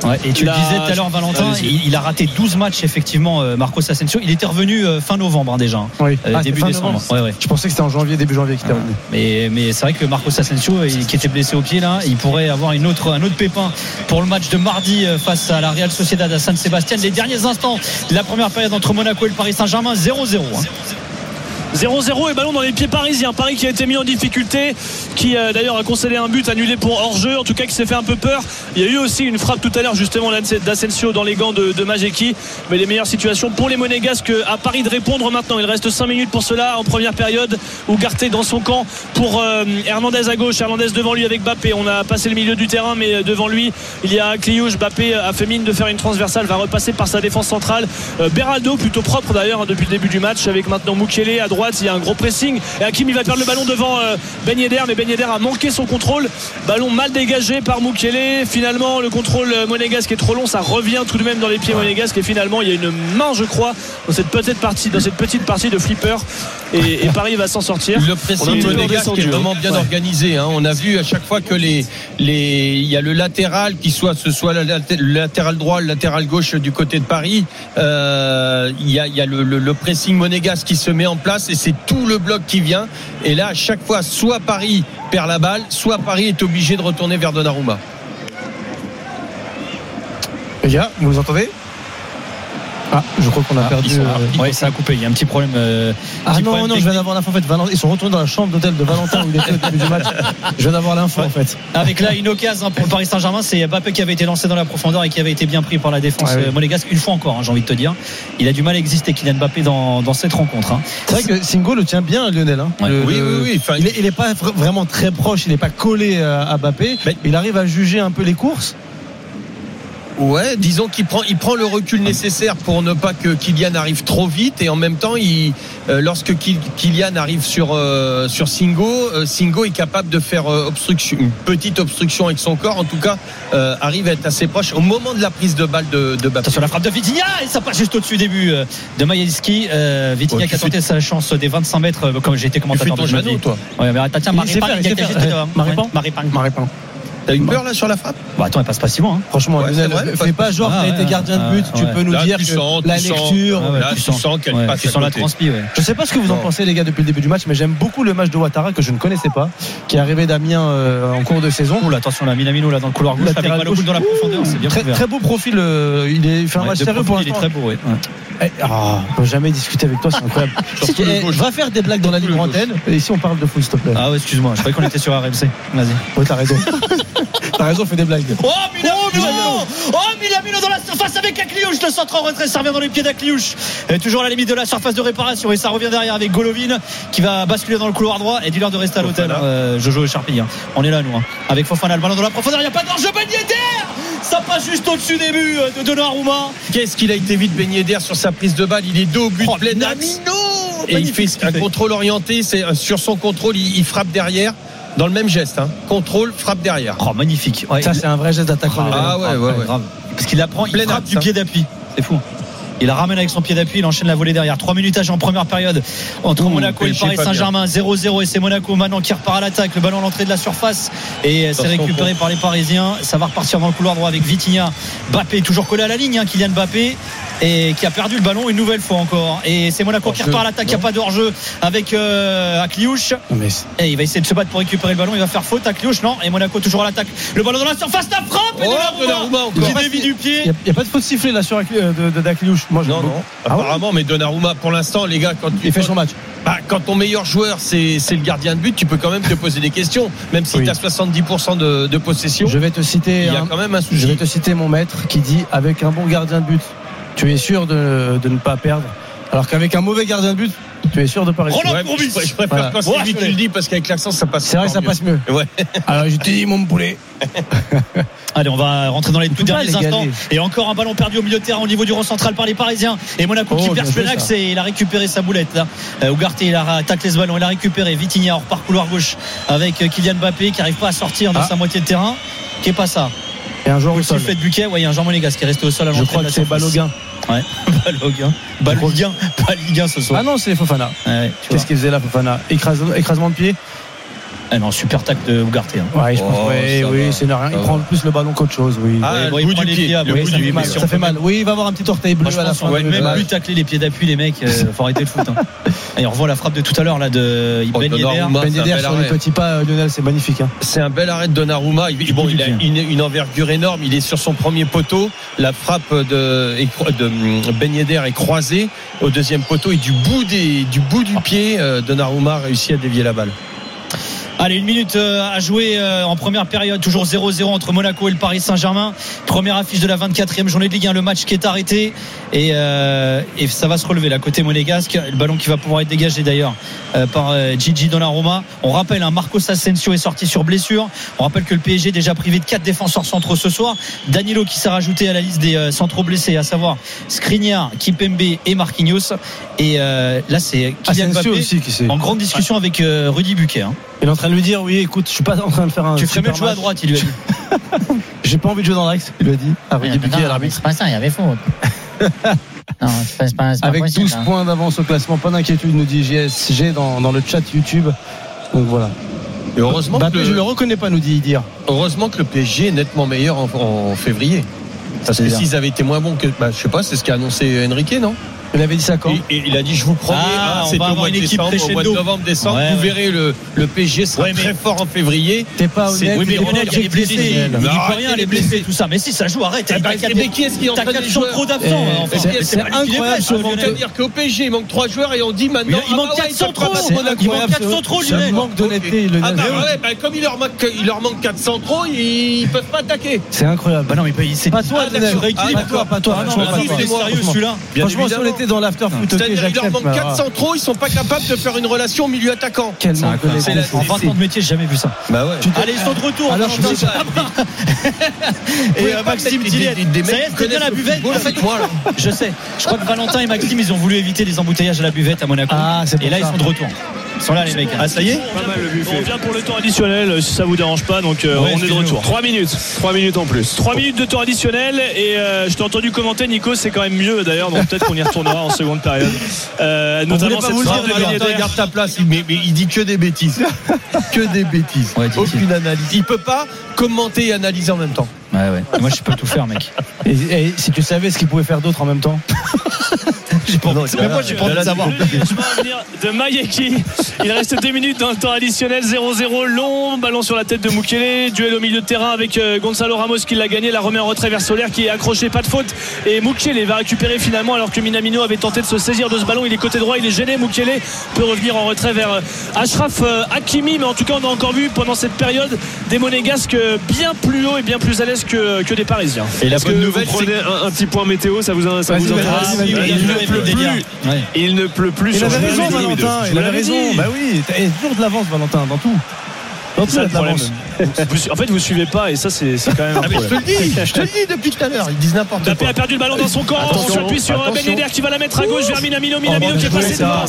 Ouais, et tu Il le a- disais tout à l'heure, Valentin, il, il a raté 12 matchs, effectivement, euh, Marcos Asensio. Il était revenu euh, fin novembre, hein, déjà. hein. Oui. Euh, Ah, début décembre. novembre. Ouais, ouais. Je pensais que c'était en janvier, début janvier qu'il était revenu. Mais, mais c'est vrai que Marcos Asensio, il- qui était blessé au pied là, il pourrait avoir une autre, un autre pépin pour le match de mardi face à la Real Sociedad à San Sébastien. Les derniers instants de la première période entre Monaco et le Paris Saint-Germain, 0-0. hein. 0-0 et ballon dans les pieds parisiens. Paris qui a été mis en difficulté, qui euh, d'ailleurs a concédé un but annulé pour hors-jeu, en tout cas qui s'est fait un peu peur. Il y a eu aussi une frappe tout à l'heure justement d'Asensio dans les gants de, de Majeki. Mais les meilleures situations pour les Monégasques à Paris de répondre maintenant. Il reste 5 minutes pour cela en première période. Ougarté dans son camp pour euh, Hernandez à gauche, Hernandez devant lui avec Bappé. On a passé le milieu du terrain, mais euh, devant lui, il y a Cliouche. Bappé a fait mine de faire une transversale, va repasser par sa défense centrale. Euh, Beraldo, plutôt propre d'ailleurs hein, depuis le début du match, avec maintenant Mukele à droite. Il y a un gros pressing. Et Hakim, il va perdre le ballon devant euh, Ben Yedder, mais Ben Yedder a manqué son contrôle. Ballon mal dégagé par Mukele. Finalement, le contrôle euh, monégasque est trop long. Ça revient tout de même dans les pieds monégasques. Et finalement, il y a une main, je crois, dans cette petite partie, dans cette petite partie de flipper. Et, et Paris va s'en sortir. Le pressing monégasque est vraiment hein. bien organisé. hein. On a vu à chaque fois que les les il y a le latéral qui soit ce soit le laté- le latéral droit, le latéral gauche du côté de Paris. euh, il y a il y a le, le- le pressing monégasque qui se met en place et c'est tout le bloc qui vient. Et là à chaque fois soit Paris perd la balle, soit Paris est obligé de retourner vers Donnarumma. Les gars, vous nous entendez Ah, je crois qu'on a Ah, perdu. ils sont- euh, ouais, ça a coupé. Il y a un petit problème. euh, Ah petit non, problème non, je viens d'avoir l'info en fait. Valentin- Ils sont retournés dans la chambre d'hôtel de Valentin où il était au début du match. Je viens d'avoir l'info en fait. Avec là une occasion hein, pour le Paris Saint-Germain, c'est Mbappé qui avait été lancé dans la profondeur et qui avait été bien pris par la défense Ouais, oui. euh, monégasque une fois encore, hein, j'ai envie de te dire. Il a du mal à exister Kylian Mbappé dans, dans cette rencontre. hein. C'est vrai que Singo le tient bien, Lionel. hein. Ouais. Le- Oui, le- oui, oui. Enfin, il, est, il est pas vra- vraiment très proche, il n'est pas collé à Mbappé. Mais- Il arrive à juger un peu les courses. Ouais, disons qu'il prend, il prend le recul nécessaire pour ne pas que Kylian arrive trop vite et en même temps, il, euh, lorsque Kylian arrive sur euh, sur Singo, euh, Singo est capable de faire euh, obstruction, une petite obstruction avec son corps. En tout cas, euh, arrive à être assez proche au moment de la prise de balle de, de Mbappé. Attention la frappe de Vitinha et ça passe juste au-dessus début euh, de Majelski. Euh, Vitinha Ouais, qui a tenté sa chance des 25 mètres euh, comme j'ai été Tu fais commentateur ton genou, toi. Ouais, mais attends, tiens, Il Marie sait T'as eu peur là sur la frappe Bah attends, elle passe pas si loin. hein. Franchement, Ouais, Lionel, c'est vrai, fais pas- genre Ah, t'as été gardien de but, ouais, tu ouais. peux nous Là, dire tu que sens, la sens. lecture. Ah ouais, Là, tu sens qu'elle ouais, passe tu à sens la transpi, ouais. Je sais pas ce que vous en pensez les gars depuis le début du match, mais j'aime beaucoup le match de Ouattara que je ne connaissais pas, qui est arrivé d'Amiens euh, en cours de saison. Ouh, là, attention là, Minamino là dans le couloir gauche avec dans la profondeur, c'est bien Très, beau profil, euh, il, est, fait un match sérieux profil, pour il est très beau, ouais. Ouais. Eh, ah, on peut jamais discuter avec toi, c'est incroyable. Eh, gauche. va faire des blagues dans la gauche. antenne. Et ici, on parle de foot, s'il te plaît. Ah ouais, excuse-moi, je croyais qu'on était sur RMC. Vas-y. Ouais, t'as raison. t'as raison, fais des blagues. Oh Minamino Oh Minamino dans la surface avec Akliouche Le centre en retrait, ça revient dans les pieds d'Akliouche toujours à la limite de la surface de réparation Et ça revient derrière avec Golovin Qui va basculer dans le couloir droit. Et dis-leur de rester à l'hôtel euh, Jojo et Charpille hein. On est là nous hein. Avec Fofana le ballon dans la profondeur. Il n'y a pas d'enjeu. Ben Yedder Ça passe juste au-dessus des buts euh, de Donnarumma. Qu'est-ce qu'il a été vite baigné d'air sur sa prise de balle? Il est dos au but Oh, plein axe. Et il fait. Un contrôle orienté. C'est euh, sur son contrôle, il, il frappe derrière dans le même geste. hein. Contrôle, frappe derrière. Oh magnifique Ouais, Ça, c'est un vrai geste d'attaquant. Ah ouais, ouais, ouais. grave. Parce qu'il la prend, il Plein frappe du hein. pied d'appui. C'est fou. Il la ramène avec son pied d'appui, il enchaîne la volée derrière. 3 minutes à jouer en première période entre Ouh, Monaco et le Paris. Saint-Germain. 0-0 et c'est Monaco maintenant qui repart à l'attaque. Le ballon à l'entrée de la surface et c'est récupéré par les Parisiens. Ça va repartir dans le couloir droit avec Vitinha. Bappé toujours collé à la ligne, hein, Kylian Bappé et qui a perdu le ballon une nouvelle fois encore. Et c'est Monaco qui repart à l'attaque. Il n'y a pas de hors-jeu avec euh, Akliouche. Et il va essayer de se battre pour récupérer le ballon. Il va faire faute. Akliouche, non. Et Monaco toujours à l'attaque. Le ballon dans la surface, la frappe. et Oh, Donnarumma Donnarumma encore. qui dévie du pied. Il n'y a, pas de faute sifflée là sur euh, Dakliouche. Moi, Non, non. Ah ouais Apparemment, mais Donnarumma, pour l'instant, les gars, quand tu Il fait son match. Bah, quand ton meilleur joueur c'est le gardien de but, tu peux quand même te poser des questions, même si Oui. tu as 70% de, de possession. Je vais te citer. Il y a un- quand même un Je vais souci. te citer mon maître qui dit avec un bon gardien de but, tu es sûr de, de ne pas perdre? Alors qu'avec un mauvais gardien de but, tu es sûr de pas réussir. Roland Ouais, Courbis. je, je préfère Voilà. quand c'est lui qui le dit parce qu'avec l'accent ça passe. C'est vrai que ça passe mieux. Ouais. Alors je te dis mon poulet. Allez, on va rentrer dans les tout derniers les instants. Et encore un ballon perdu au milieu de terrain au niveau du rond central par les Parisiens. Et Monaco Oh, qui Penax ça. et il a récupéré sa boulette là. Euh, Ugarte, il a taclé ce ballon, il a récupéré. Vitinha hors par couloir gauche avec euh, Kylian Mbappé qui arrive pas à sortir de Ah. sa moitié de terrain. Qui est pas ça Et un joueur au sol. sifflet de Buquet, ouais, il y a un Jean Monégas qui est resté au sol à Je crois de que la c'est surface. Ouais, Baloguin. Baloguin, pas Ligue 1 ce soir. Ah non, c'est Fofana. Ouais. Qu'est-ce qu'il faisait là, Fofana? Écrase- Écrasement de pied Ah non, super tac de Ugarte. hein. Ouais, je pense. Oh, ouais, oui, c'est rien. Il prend plus le ballon qu'autre chose, oui. Ah, Ouais, le bon, il bout prend du les pied. pieds, le oui, bout ça du fait mal, ça fait mal. Oui, il va avoir un petit orteil bleu Moi, à la fin. même plus tacler les pieds d'appui, les mecs. euh, faut arrêter le foot. Hein. Et on revoit la frappe de tout à l'heure là de Oh, Ben Yedder. Ben Yedder sur les arrêt. petits pas, euh, Lionel, c'est magnifique. hein. C'est un bel arrêt de Donnarumma. Il, bon, il a une, une envergure énorme. Il est sur son premier poteau. La frappe de, de hum, Ben Yedder est croisée au deuxième poteau et du bout des, du bout du pied, euh, Donnarumma a réussi à dévier la balle. Allez, une minute euh, à jouer euh, en première période, toujours 0-0 entre Monaco et le Paris Saint-Germain. Première affiche de la 24e journée de Ligue 1, le match qui est arrêté et, euh, et ça va se relever là côté monégasque. Le ballon qui va pouvoir être dégagé d'ailleurs euh, par Gigi Donnarumma. On rappelle, un Marcos Asensio est sorti sur blessure. On rappelle que le PSG est déjà privé de quatre défenseurs centraux ce soir. Danilo qui s'est rajouté à la liste des euh, centraux blessés, à savoir Skriniar, Kipembe et Marquinhos. Et euh, là, c'est Kylian Asensio Mbappé aussi qui en grande discussion avec euh, Rudy Buquet. hein. Il est en train de lui dire oui, écoute, je suis pas en train de faire un. Tu ferais mieux de jouer à droite, il lui a dit. J'ai pas envie de jouer dans l'axe, il lui a dit. Ouais, Buquet, non, à l'arbitre. C'est pas ça, il y avait faute. non, c'est pas, Avec possible, 12 hein. points d'avance au classement, pas d'inquiétude, nous dit JSG dans, dans le chat YouTube. Donc voilà. Et heureusement, Mbappé, que je le, le reconnais pas, nous dit dire. heureusement que le PSG est nettement meilleur en, en février. Parce que s'ils avaient été moins bons que, bah, je sais pas, c'est ce qu'a annoncé Enrique, non? Il avait dit ça quand Et, et il a dit, je vous promets, Ah, hein, on va avoir une équipe décembre, au mois de novembre, décembre. Ouais, vous ouais. verrez, le, le PSG sera Ouais, mais- très fort en février. T'es pas honnête. Oui, mais pas il est blessé. Il dit pas rien, il est blessé, tout ça. Mais si, ça joue, arrête. Eh T'as ben, quatre- mais qui est-ce qui entraîne les joueurs d'absents. Eh, hein, c'est- les incroyable met, ce Lionel. manque Ça veut dire qu'au PSG, il manque trois joueurs et on dit Il maintenant. il ah manque bah 4 ouais, ils peuvent centraux. pas battre C'est Monaco. Il manque incroyable, 4 ce- centraux, ce Lionel. manque d'honnêteté, Ah bah ouais, bah comme il leur manque, il leur manque 4 centraux, ils, peuvent pas attaquer. C'est incroyable. Bah non, mais c'est Pas toi, Ah, sur Pas toi, pas toi. Ah franchement, mais pas il dans l'after foot. C'est-à-dire qu'il leur manque mais 4 alors, centraux, ils sont pas capables de faire une relation au milieu attaquant. Quel C'est manque. En 20 ans de métier, j'ai jamais vu ça. Bah ouais. Allez, ils sont de retour. Alors, Valentin je dis- Germain. Et euh, Maxime Tillet. Ça y est, bien la buvette. là. Je sais. Je crois que Valentin et Maxime, ils ont voulu éviter les embouteillages à la buvette à Monaco. Ah, Et là, ils sont de retour. Ils sont là, les mecs. Ah, ça y est On revient pour le temps additionnel euh, si ça vous dérange pas donc euh, Ouais, on est de retour 3 minutes. 3 minutes en plus. 3 minutes de temps additionnel et euh, je t'ai entendu commenter Nico c'est quand même mieux d'ailleurs donc peut-être qu'on y retournera en seconde période euh, notamment cette le dire, de garde ta place, il- mais, mais il dit que des bêtises. que des bêtises. Ouais. Aucune analyse. Il peut pas commenter et analyser en même temps. Ouais, ouais. Moi, je peux tout faire, mec. Et, et si tu savais ce qu'il pouvait faire d'autre en même temps. J'ai pas envie de- Mais moi, j'ai pas envie de savoir. De Mayeki. Il reste 2 minutes dans le temps additionnel. 0-0 long. Ballon sur la tête de Mukele. Duel au milieu de terrain avec euh, Gonzalo Ramos qui l'a gagné. La remet en retrait vers Solaire qui est accroché. Pas de faute. Et Mukele va récupérer finalement alors que Minamino avait tenté de se saisir de ce ballon. Il est côté droit. Il est gêné. Mukele peut revenir en retrait vers euh, Ashraf euh, Hakimi. Mais en tout cas, on a encore vu pendant cette période des Monégasques bien plus haut et bien plus à l'aise que, que des Parisiens. Et la bonne vous nouvelle, c'est prenez un, un petit point météo Ça vous, ça vous intéresse vas-y, vas-y. Il ne le pleut plus. Ouais. Il ne pleut plus Il sur avait raison, de- Valentin. Il vous avait raison. Bah oui, et toujours de l'avance, Valentin, dans tout. Dans tout, C'est ça il le de problème. l'avance. Vous- En fait, vous suivez pas et ça, c'est quand même un Ah, mais je te le dis, je te le dis depuis tout à l'heure. Ils disent n'importe Mbappé quoi. a perdu le ballon dans son camp. On Attention, s'appuie sur Ben. Yedder qui va la mettre à gauche vers Minamino. Minamino Oh, qui est passé ça. devant.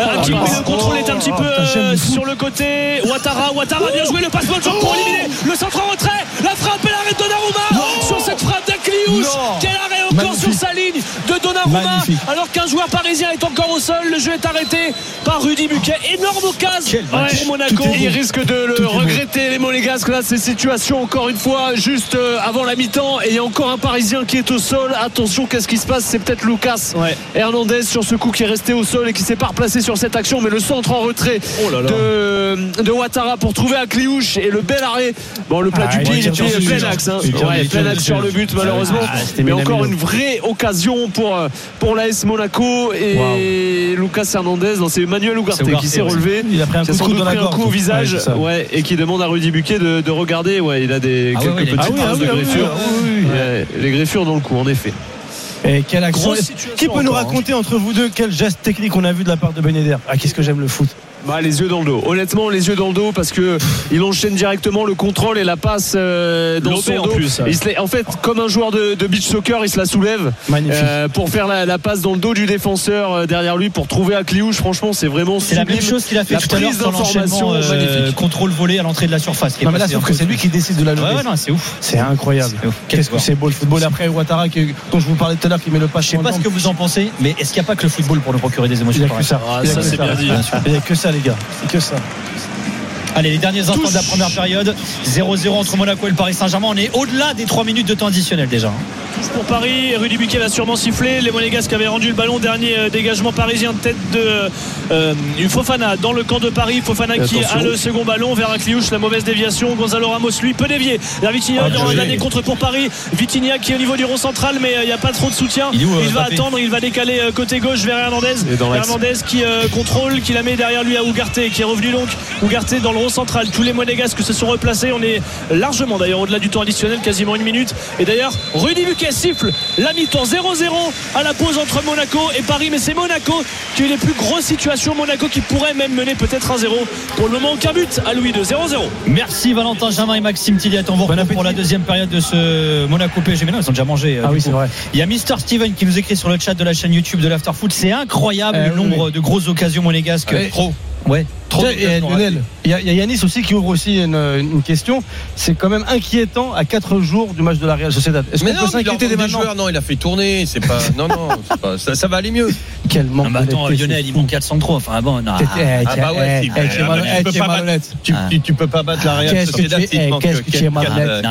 Euh, Hakimi, Oh, le contrôle est un petit oh, peu euh, sur le côté. Ouattara, Ouattara, bien joué. Le passeport pour éliminer. Le centre en retrait. La frappe et l'arrêt de Donnarumma. Sur cette frappe d'Akliouche. Non. Quel arrêt encore Magnifique. sur sa ligne de Donnarumma. Magnifique. Alors qu'un joueur parisien est encore au sol. Le jeu est arrêté par Rudy Buquet. Énorme occasion pour Monaco. Il risque de le regretter les Monégasques là ces situations encore une fois juste euh, avant la mi-temps et il y a encore un Parisien qui est au sol attention qu'est-ce qui se passe? C'est peut-être Lucas Ouais. Hernandez sur ce coup qui est resté au sol et qui s'est pas replacé sur cette action mais le centre en retrait Oh là là. de, de Ouattara pour trouver Akliouche et le bel arrêt. Bon le plat Ah, du pied il était plein axe hein. Ouais, plein axe sur le but malheureusement. Ah, mais encore une vraie occasion pour euh, pour l'AS Monaco et Lucas Hernandez. C'est Emmanuel Ugarte Ugarte, qui s'est relevé. Il a pris un coup dans la pris un coup au visage Ouais, et qui demande à Rudy Buquet de, de regarder. Ouais, il a des Ah quelques petites petite traces de griffures les griffures dans le cou en effet Et quelle action. Qui peut nous hein. raconter entre vous deux quel geste technique on a vu de la part de Ben Yedder Ah, qu'est-ce que j'aime le foot. Bah, les yeux dans le dos. Honnêtement, les yeux dans le dos parce que il enchaîne directement le contrôle et la passe euh, dans son en dos. plus, ouais. Il se la- en fait, comme un joueur de, de beach soccer, il se la soulève euh, pour faire la, la passe dans le dos du défenseur euh, derrière lui pour trouver Akliouche. Franchement, c'est vraiment C'est la même chose qu'il a fait La tout à l'heure sur l'enchaînement euh, contrôle volé à l'entrée de la surface. Non, mais là, sauf que c'est lui qui décide de la Ouais, lever. ouais, non, c'est ouf. C'est incroyable. Qu'est-ce que c'est beau le football. Après, Ouattara, qui- dont je vous parlais tout à l'heure, qui met le pas Je sais pas ce que vous en pensez, mais est-ce qu'il n'y a pas que le football pour nous procurer des Il émotions n'y a que pareilles ça. Ah, Il n'y a que ça, les gars. C'est que ça. Allez, les derniers instants de la première période. 0-0 entre Monaco et le Paris Saint-Germain. On est au-delà des 3 minutes de temps additionnel déjà. pour Paris. Rudy Buquet va sûrement siffler. Les Monégasques avaient rendu le ballon. Dernier euh, dégagement parisien de tête de euh, Fofana dans le camp de Paris. Fofana qui attention. a le second ballon vers Akliouche. La mauvaise déviation. Gonzalo Ramos lui peut dévier. Vers Vitinha. il y aura un dernier contre pour Paris. Vitinha qui est au niveau du rond central, mais euh, il n'y a pas trop de soutien. Il euh, va attendre. Il va décaler euh, côté gauche vers Hernandez. Hernandez qui euh, contrôle, qui la met derrière lui à Ougarté, qui est revenu donc. Ougarté dans le rond central. Tous les Monégasques se sont replacés. On est largement d'ailleurs au-delà du temps additionnel, quasiment une minute. Et d'ailleurs, Rudy Buquet siffle la mi-temps 0-0 à la pause entre Monaco et Paris. Mais c'est Monaco qui a eu les plus grosses situations. Monaco qui pourrait même mener peut-être 1-0. Pour le moment, aucun but à Louis de 0-0. Merci Valentin Jamin et Maxime Tilliat. On vous retrouve pour la deuxième période de ce Monaco PSG. Mais non, ils ont déjà mangé. euh, Ah oui, c'est vrai. Il y a Mister Steven qui nous écrit sur le chat de la chaîne YouTube de l'Afterfoot. C'est incroyable Eh le oui, nombre de grosses occasions monégasques. Trop. Ouais. Tiens, et Lionel, il y, a- Yanis aussi qui ouvre aussi une, une question. C'est quand même inquiétant à 4 jours du match de la Real Sociedad. Est-ce qu'on peut s'inquiéter des maintenant joueurs. Non, il a fait tourner. C'est pas. Non, non, pas- ça, ça va aller mieux. Quel manque Non, mais attends, Lionel, il manque 400 trop. Enfin, bon, non. Ah bah ouais, tu ah, peux pas malhonnête. Tu, Ah. tu, tu peux pas battre la Real Sociedad qu'est-ce que tu es malhonnête.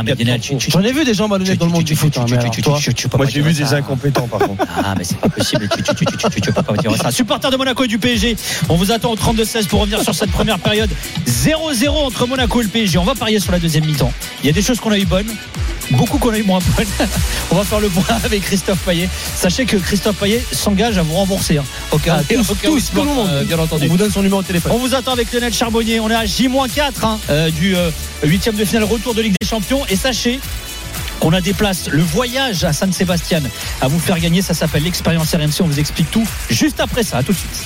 J'en ai vu des gens malhonnêtes dans le monde du foot. hein, Moi, j'ai vu des incompétents, par contre. Ah, mais c'est pas possible. Tu, peux pas dire ça. Supporter de Monaco et du PSG. On vous attend au 32-16 pour revenir sur cette première période. 0-0 entre Monaco et le PSG. On va parier sur la deuxième mi-temps. Il y a des choses qu'on a eu bonnes. Beaucoup qu'on a eu moins bonnes. On va faire le point avec Christophe Payet. Sachez que Christophe Payet s'engage à vous rembourser. hein. Au cas, Ah, tous, tout le monde. euh, bien On entendu. vous donne son numéro de téléphone. On vous attend avec Lionel Charbonnier. On est à J-4 hein, euh, du euh, huitième de finale retour de Ligue des Champions. Et sachez qu'on a des places, le voyage à San Sebastian à vous faire gagner. Ça s'appelle l'expérience RMC. On vous explique tout juste après ça. À tout de suite.